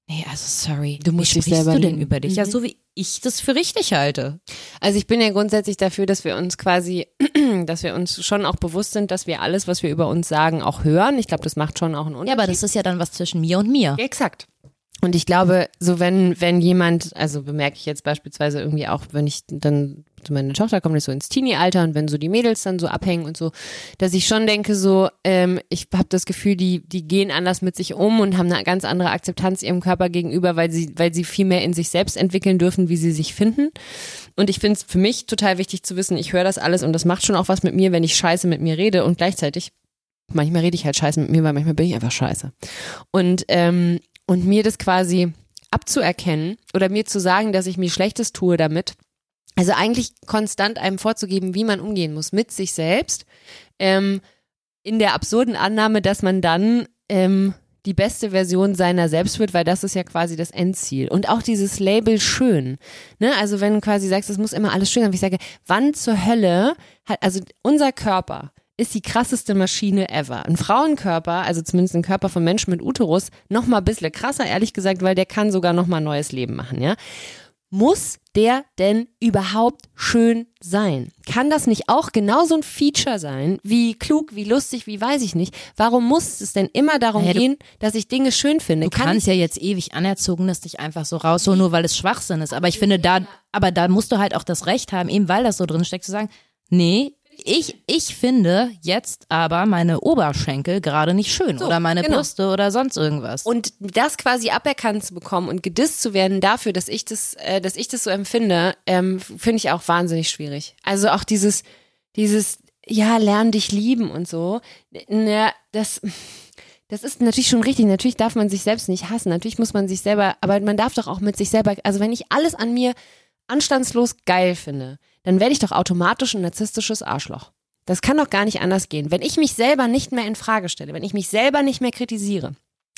nee, also sorry, Du musst wie dich selber du denn lieben. über dich? Ja, Mhm. so wie ich das für richtig halte. Also ich bin ja grundsätzlich dafür, dass wir uns quasi, dass wir uns schon auch bewusst sind, dass wir alles, was wir über uns sagen, auch hören. Ich glaube, das macht schon auch einen Ja, Unterschied. aber das ist ja dann was zwischen mir und mir. Ja, exakt. Und ich glaube, so wenn, wenn jemand, also bemerke ich jetzt beispielsweise irgendwie auch, wenn ich dann, meine Tochter kommt jetzt so ins Teenie-Alter und wenn so die Mädels dann so abhängen und so, dass ich schon denke so, ähm, ich habe das Gefühl, die, die gehen anders mit sich um und haben eine ganz andere Akzeptanz ihrem Körper gegenüber, weil sie, weil sie viel mehr in sich selbst entwickeln dürfen, wie sie sich finden. Und ich finde es für mich total wichtig zu wissen, ich höre das alles und das macht schon auch was mit mir, wenn ich scheiße mit mir rede und gleichzeitig manchmal rede ich halt scheiße mit mir, weil manchmal bin ich einfach scheiße. Und, ähm, und mir das quasi abzuerkennen oder mir zu sagen, dass ich mir Schlechtes tue damit. Also eigentlich konstant einem vorzugeben, wie man umgehen muss mit sich selbst, ähm, in der absurden Annahme, dass man dann ähm, die beste Version seiner selbst wird, weil das ist ja quasi das Endziel. Und auch dieses Label schön. Ne? Also wenn du quasi sagst, es muss immer alles schön sein, ich sage, wann zur Hölle hat, also unser Körper ist die krasseste Maschine ever. Ein Frauenkörper, also zumindest ein Körper von Menschen mit Uterus, noch mal ein bisschen krasser, ehrlich gesagt, weil der kann sogar noch mal neues Leben machen, ja. Muss der denn überhaupt schön sein? Kann das nicht auch genauso ein Feature sein, wie klug, wie lustig, wie weiß ich nicht? Warum muss es denn immer darum Naja, gehen, dass ich Dinge schön finde? Du kannst ja jetzt ewig anerzogenes dich einfach so rausholen, nur weil es Schwachsinn ist. Aber ich finde da, aber da musst du halt auch das Recht haben, eben weil das so drin steckt, zu sagen, nee, ich, ich finde jetzt aber meine Oberschenkel gerade nicht schön oder meine genau. Brüste oder sonst irgendwas. Und das quasi aberkannt zu bekommen und gedisst zu werden dafür, dass ich das, äh, dass ich das so empfinde, ähm, finde ich auch wahnsinnig schwierig. Also auch dieses, dieses, ja, lern dich lieben und so. Na, das, das ist natürlich schon richtig. Natürlich darf man sich selbst nicht hassen. Natürlich muss man sich selber, aber man darf doch auch mit sich selber, also wenn ich alles an mir anstandslos geil finde, dann werde ich doch automatisch ein narzisstisches Arschloch. Das kann doch gar nicht anders gehen. Wenn ich mich selber nicht mehr in Frage stelle, wenn ich mich selber nicht mehr kritisiere,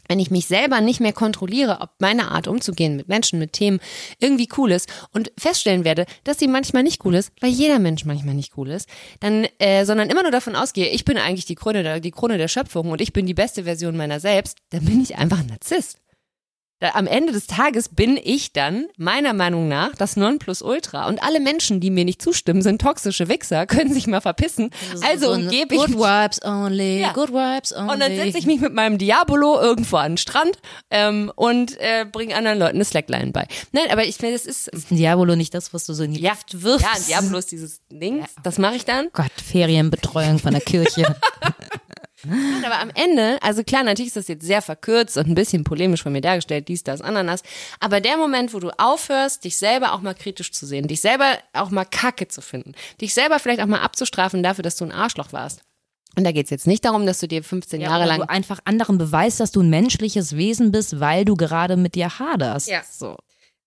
wenn ich mich selber nicht mehr kontrolliere, ob meine Art umzugehen mit Menschen, mit Themen irgendwie cool ist und feststellen werde, dass sie manchmal nicht cool ist, weil jeder Mensch manchmal nicht cool ist, dann, äh, sondern immer nur davon ausgehe, ich bin eigentlich die Krone der, die Krone der Schöpfung und ich bin die beste Version meiner selbst, dann bin ich einfach ein Narzisst. Da, am Ende des Tages bin ich dann, meiner Meinung nach, das Nonplusultra. Und alle Menschen, die mir nicht zustimmen, sind toxische Wichser, können sich mal verpissen. Also So umgebe ich Good Vibes only, Ja. good vibes only. und dann setze ich mich mit meinem Diabolo irgendwo an den Strand ähm, und äh, bringe anderen Leuten eine Slackline bei. Nein, aber ich finde, das ist Ist ein Diabolo nicht das, was du so in die ja, Luft wirfst? ja, ein Diabolo ist dieses Ding. Das mache ich dann. Gott, Ferienbetreuung von der Kirche. Nein, aber am Ende, also klar, natürlich ist das jetzt sehr verkürzt und ein bisschen polemisch von mir dargestellt, dies, das, Ananas. Aber der Moment, wo du aufhörst, dich selber auch mal kritisch zu sehen, dich selber auch mal Kacke zu finden, dich selber vielleicht auch mal abzustrafen dafür, dass du ein Arschloch warst. Und da geht's jetzt nicht darum, dass du dir 15 Jahre oder lang du einfach anderen beweist, dass du ein menschliches Wesen bist, weil du gerade mit dir haderst. Ja. So.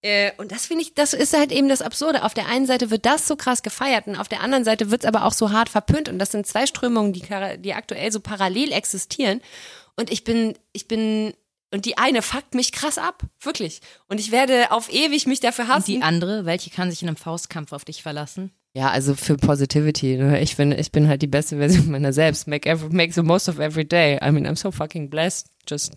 Äh, und das finde ich, das ist halt eben das Absurde. Auf der einen Seite wird das so krass gefeiert und auf der anderen Seite wird's aber auch so hart verpönt. Und das sind zwei Strömungen, die, die aktuell so parallel existieren. Und ich bin, ich bin, und die eine fuckt mich krass ab. Wirklich. Und ich werde auf ewig mich dafür Und hassen. die andere, welche kann sich in einem Faustkampf auf dich verlassen? Ja, also für Positivity. Ne? Ich bin, ich bin halt die beste Version meiner selbst. Make, every, make the most of every day. I mean, I'm so fucking blessed. Just.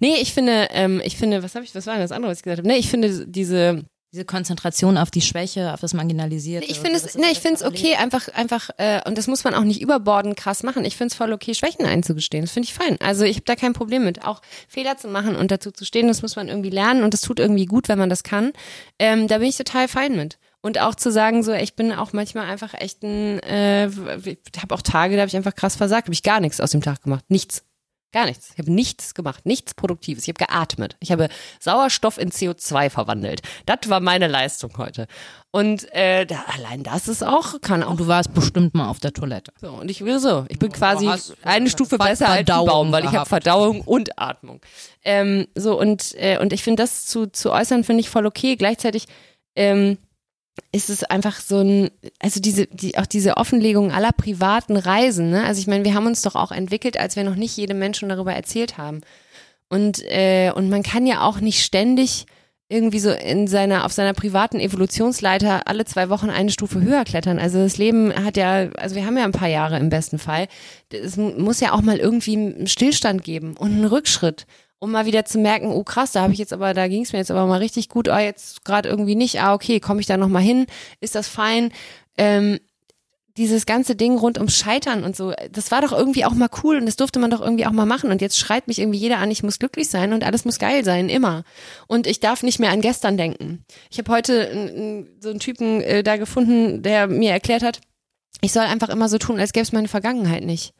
Nee, ich finde, ähm, ich finde, was habe ich, was war denn das andere, was ich gesagt habe? Nee, ich finde diese, Diese Konzentration auf die Schwäche, auf das Marginalisierte. ich finde es, nee, ich finde es okay, einfach, einfach, äh, und das muss man auch nicht überbordend krass machen. Ich finde es voll okay, Schwächen einzugestehen. Das finde ich fein. Also ich habe da kein Problem mit. Auch Fehler zu machen und dazu zu stehen, das muss man irgendwie lernen und das tut irgendwie gut, wenn man das kann. Ähm, da bin ich total fein mit. Und auch zu sagen, so, ich bin auch manchmal einfach echt ein, äh, ich habe auch Tage, da habe ich einfach krass versagt, habe ich gar nichts aus dem Tag gemacht. Nichts. Gar nichts. Ich habe nichts gemacht, nichts Produktives. Ich habe geatmet. Ich habe Sauerstoff in CO2 verwandelt. Das war meine Leistung heute. Und äh, da, allein das ist auch, kann auch Und du warst bestimmt mal auf der Toilette. so, und ich will so. Ich bin quasi hast eine Stufe besser als ein Verdauung Baum, weil ich habe. Verdauung und Atmung. Ähm, so, und, äh, und ich finde das zu, zu äußern, finde ich voll okay. Gleichzeitig ähm, ist es einfach so ein, also diese, die, auch diese Offenlegung aller privaten Reisen, ne? Also ich meine, wir haben uns doch auch entwickelt, als wir noch nicht jedem Menschen darüber erzählt haben. Und, äh, und man kann ja auch nicht ständig irgendwie so in seiner, auf seiner privaten Evolutionsleiter alle zwei Wochen eine Stufe höher klettern. Also das Leben hat ja, also wir haben ja ein paar Jahre im besten Fall. Es muss ja auch mal irgendwie einen Stillstand geben und einen Rückschritt, um mal wieder zu merken, oh krass, da habe ich jetzt aber, da ging es mir jetzt aber mal richtig gut, ah, jetzt gerade irgendwie nicht, ah, okay, komme ich da nochmal hin, ist das fein? Ähm, dieses ganze Ding rund ums Scheitern und so, das war doch irgendwie auch mal cool und das durfte man doch irgendwie auch mal machen. Und jetzt schreit mich irgendwie jeder an, ich muss glücklich sein und alles muss geil sein, immer. Und ich darf nicht mehr an gestern denken. Ich habe heute so einen Typen äh, da gefunden, der mir erklärt hat, ich soll einfach immer so tun, als gäbe es meine Vergangenheit nicht.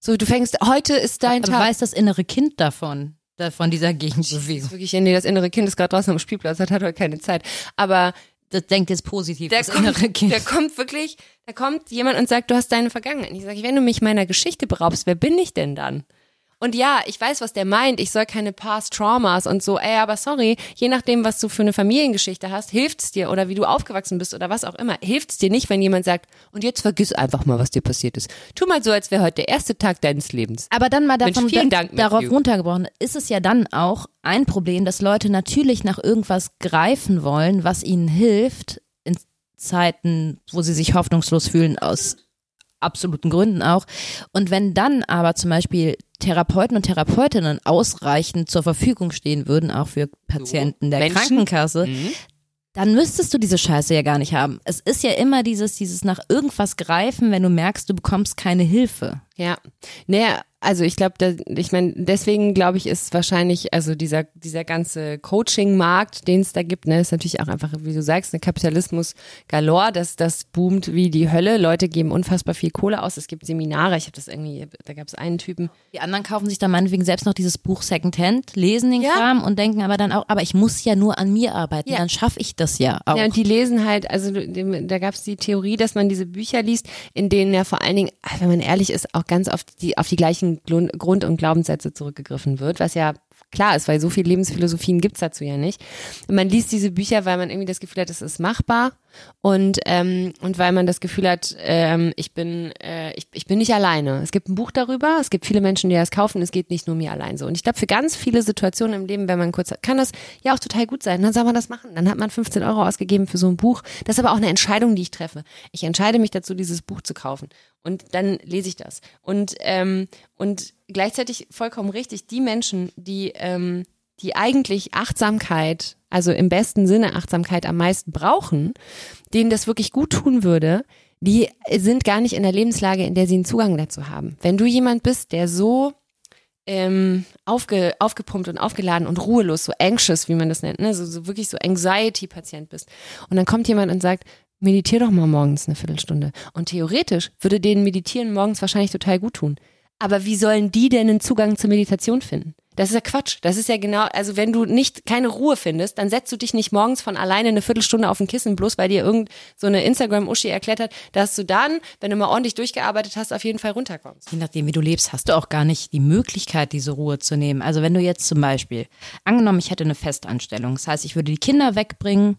So, du fängst, heute ist dein Aber Tag. weiß das innere Kind davon, da- von dieser Das Gegenbewegung? wirklich, nee, das innere Kind ist gerade draußen am Spielplatz, das hat heute keine Zeit. Aber Das denkt jetzt positiv, der das innere kommt, Kind. der kommt wirklich, da kommt jemand und sagt, du hast deine Vergangenheit. Und ich sage, wenn du mich meiner Geschichte beraubst, wer bin ich denn dann? Und ja, ich weiß, was der meint. Ich soll keine Past Traumas und so. Ey, aber sorry, je nachdem, was du für eine Familiengeschichte hast, hilft's dir oder wie du aufgewachsen bist oder was auch immer, hilft's dir nicht, wenn jemand sagt, und jetzt vergiss einfach mal, was dir passiert ist. Tu mal so, als wäre heute der erste Tag deines Lebens. Aber dann mal davon, Mensch, da, darauf Matthew. runtergebrochen, ist es ja dann auch ein Problem, dass Leute natürlich nach irgendwas greifen wollen, was ihnen hilft, in Zeiten, wo sie sich hoffnungslos fühlen, aus absoluten Gründen auch. Und wenn dann aber zum Beispiel Therapeuten und Therapeutinnen ausreichend zur Verfügung stehen würden, auch für Patienten der Menschen? Krankenkasse, Mhm. dann müsstest du diese Scheiße ja gar nicht haben. Es ist ja immer dieses, dieses nach irgendwas greifen, wenn du merkst, du bekommst keine Hilfe. Ja, naja, also ich glaube, ich meine, deswegen glaube ich, ist wahrscheinlich, also dieser, dieser ganze Coaching-Markt, den es da gibt, ne, ist natürlich auch einfach, wie du sagst, ein Kapitalismus galore, das, das boomt wie die Hölle. Leute geben unfassbar viel Kohle aus. Es gibt Seminare, ich habe das irgendwie, da gab es einen Typen, Die anderen kaufen sich dann meinetwegen selbst noch dieses Buch Secondhand, lesen den Ja. Kram und denken aber dann auch, aber ich muss ja nur an mir arbeiten, Ja. dann schaffe ich das ja auch. Ja, und die lesen halt, also da gab es die Theorie, dass man diese Bücher liest, in denen ja vor allen Dingen, ah, wenn man ehrlich ist, auch ganz oft die, auf die gleichen Grund- und Glaubenssätze zurückgegriffen wird, was ja klar ist, weil so viele Lebensphilosophien gibt's dazu ja nicht. Man liest diese Bücher, weil man irgendwie das Gefühl hat, es ist machbar und, ähm, und weil man das Gefühl hat, ähm, ich, bin, äh, ich, ich bin nicht alleine. Es gibt ein Buch darüber, es gibt viele Menschen, die das kaufen, es geht nicht nur mir allein so. Und ich glaube, für ganz viele Situationen im Leben, wenn man kurz kann das ja auch total gut sein. Dann soll man das machen. Dann hat man 15 Euro ausgegeben für so ein Buch. Das ist aber auch eine Entscheidung, die ich treffe. Ich entscheide mich dazu, dieses Buch zu kaufen. Und dann lese ich das. Und, ähm, und gleichzeitig vollkommen richtig, die Menschen, die, ähm, die eigentlich Achtsamkeit, also im besten Sinne Achtsamkeit am meisten brauchen, denen das wirklich gut tun würde, die sind gar nicht in der Lebenslage, in der sie einen Zugang dazu haben. Wenn du jemand bist, der so ähm, aufge, aufgepumpt und aufgeladen und ruhelos, so anxious, wie man das nennt, ne? so, so wirklich so Anxiety-Patient bist. Und dann kommt jemand und sagt, meditier doch mal morgens eine Viertelstunde. Und theoretisch würde denen Meditieren morgens wahrscheinlich total gut tun. Aber wie sollen die denn einen Zugang zur Meditation finden? Das ist ja Quatsch. Das ist ja genau, also wenn du nicht keine Ruhe findest, dann setzt du dich nicht morgens von alleine eine Viertelstunde auf ein Kissen, bloß weil dir irgend so eine Instagram-Uschi erklärt hat, dass du dann, wenn du mal ordentlich durchgearbeitet hast, auf jeden Fall runterkommst. Je nachdem, wie du lebst, hast du auch gar nicht die Möglichkeit, diese Ruhe zu nehmen. Also wenn du jetzt zum Beispiel, angenommen, ich hätte eine Festanstellung, das heißt, ich würde die Kinder wegbringen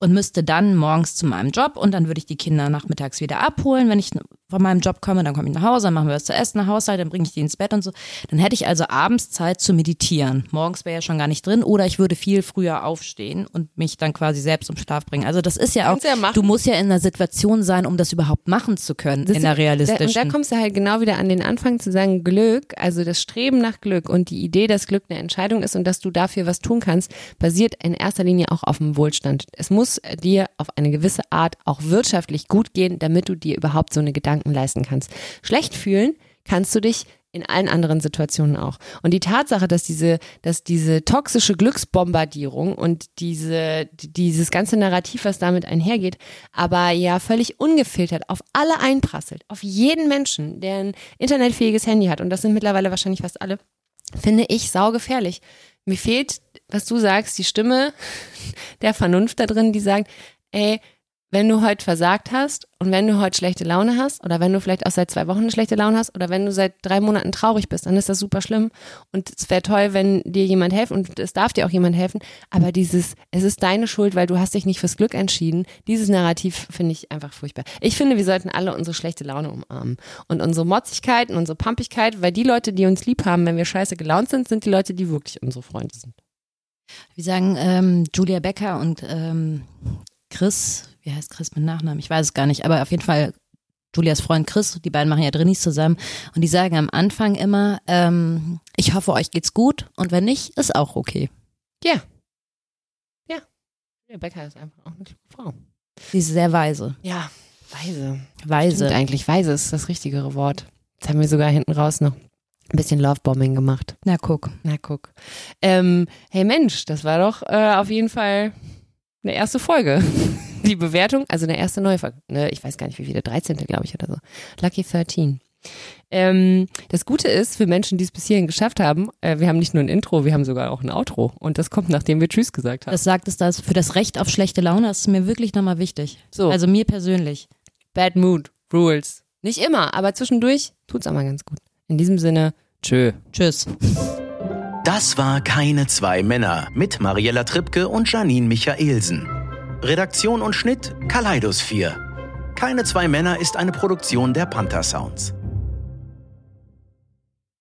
und müsste dann morgens zu meinem Job und dann würde ich die Kinder nachmittags wieder abholen. Wenn ich von meinem Job komme, dann komme ich nach Hause, dann machen wir was zu essen, nach Haushalt, dann bringe ich die ins Bett und so. Dann hätte ich also abends Zeit zu meditieren. Morgens wäre ja schon gar nicht drin oder ich würde viel früher aufstehen und mich dann quasi selbst um Schlaf bringen. Also das ist ja auch, ja du musst ja in einer Situation sein, um das überhaupt machen zu können, Das in der ist- Da, realistischen. und da kommst du halt genau wieder an den Anfang zu sagen, Glück, also das Streben nach Glück und die Idee, dass Glück eine Entscheidung ist und dass du dafür was tun kannst, basiert in erster Linie auch auf dem Wohlstand. Es muss dir auf eine gewisse Art auch wirtschaftlich gut gehen, damit du dir überhaupt so eine Gedanken leisten kannst. Schlecht fühlen kannst du dich in allen anderen Situationen auch. Und die Tatsache, dass diese, dass diese toxische Glücksbombardierung und diese, dieses ganze Narrativ, was damit einhergeht, aber ja völlig ungefiltert auf alle einprasselt, auf jeden Menschen, der ein internetfähiges Handy hat, und das sind mittlerweile wahrscheinlich fast alle, finde ich saugefährlich. Mir fehlt, was du sagst, die Stimme der Vernunft da drin, die sagt, ey, wenn du heute versagt hast und wenn du heute schlechte Laune hast oder wenn du vielleicht auch seit zwei Wochen eine schlechte Laune hast oder wenn du seit drei Monaten traurig bist, dann ist das super schlimm und es wäre toll, wenn dir jemand helfen und es darf dir auch jemand helfen, aber dieses, es ist deine Schuld, weil du hast dich nicht fürs Glück entschieden, dieses Narrativ finde ich einfach furchtbar. Ich finde, wir sollten alle unsere schlechte Laune umarmen und unsere Motzigkeit und unsere Pampigkeit, weil die Leute, die uns lieb haben, wenn wir scheiße gelaunt sind, sind die Leute, die wirklich unsere Freunde sind. Wir sagen ähm, Julia Becker und ähm, Chris, wie heißt Chris mit Nachnamen? Ich weiß es gar nicht, aber auf jeden Fall Julias Freund Chris, die beiden machen ja Drinnies zusammen und die sagen am Anfang immer, ähm, ich hoffe, euch geht's gut und wenn nicht, ist auch okay. Ja. Ja. Rebecca ist einfach auch eine kluge Frau. Sie ist sehr weise. Ja, weise. Weise. Stimmt eigentlich, weise ist das richtigere Wort. Jetzt haben wir sogar hinten raus noch ein bisschen Lovebombing gemacht. Na guck. Na guck. Ähm, hey Mensch, das war doch äh, auf jeden Fall eine erste Folge. Die Bewertung, also eine erste neue Folge. Ne, ich weiß gar nicht, wie viele, 13. glaube ich oder so. Lucky 13. Ähm, das Gute ist, für Menschen, die es bis hierhin geschafft haben, äh, wir haben nicht nur ein Intro, wir haben sogar auch ein Outro. Und das kommt, nachdem wir Tschüss gesagt haben. Das sagt es das für das Recht auf schlechte Laune, das ist mir wirklich nochmal wichtig. So. Also mir persönlich. Bad Mood, Rules. Nicht immer, aber zwischendurch tut's auch mal ganz gut. In diesem Sinne, tschö. Tschüss. Das war Keine zwei Männer mit Mariella Trippke und Janine Michaelsen. Redaktion und Schnitt Kaleidos 4. Keine zwei Männer ist eine Produktion der Panther Sounds.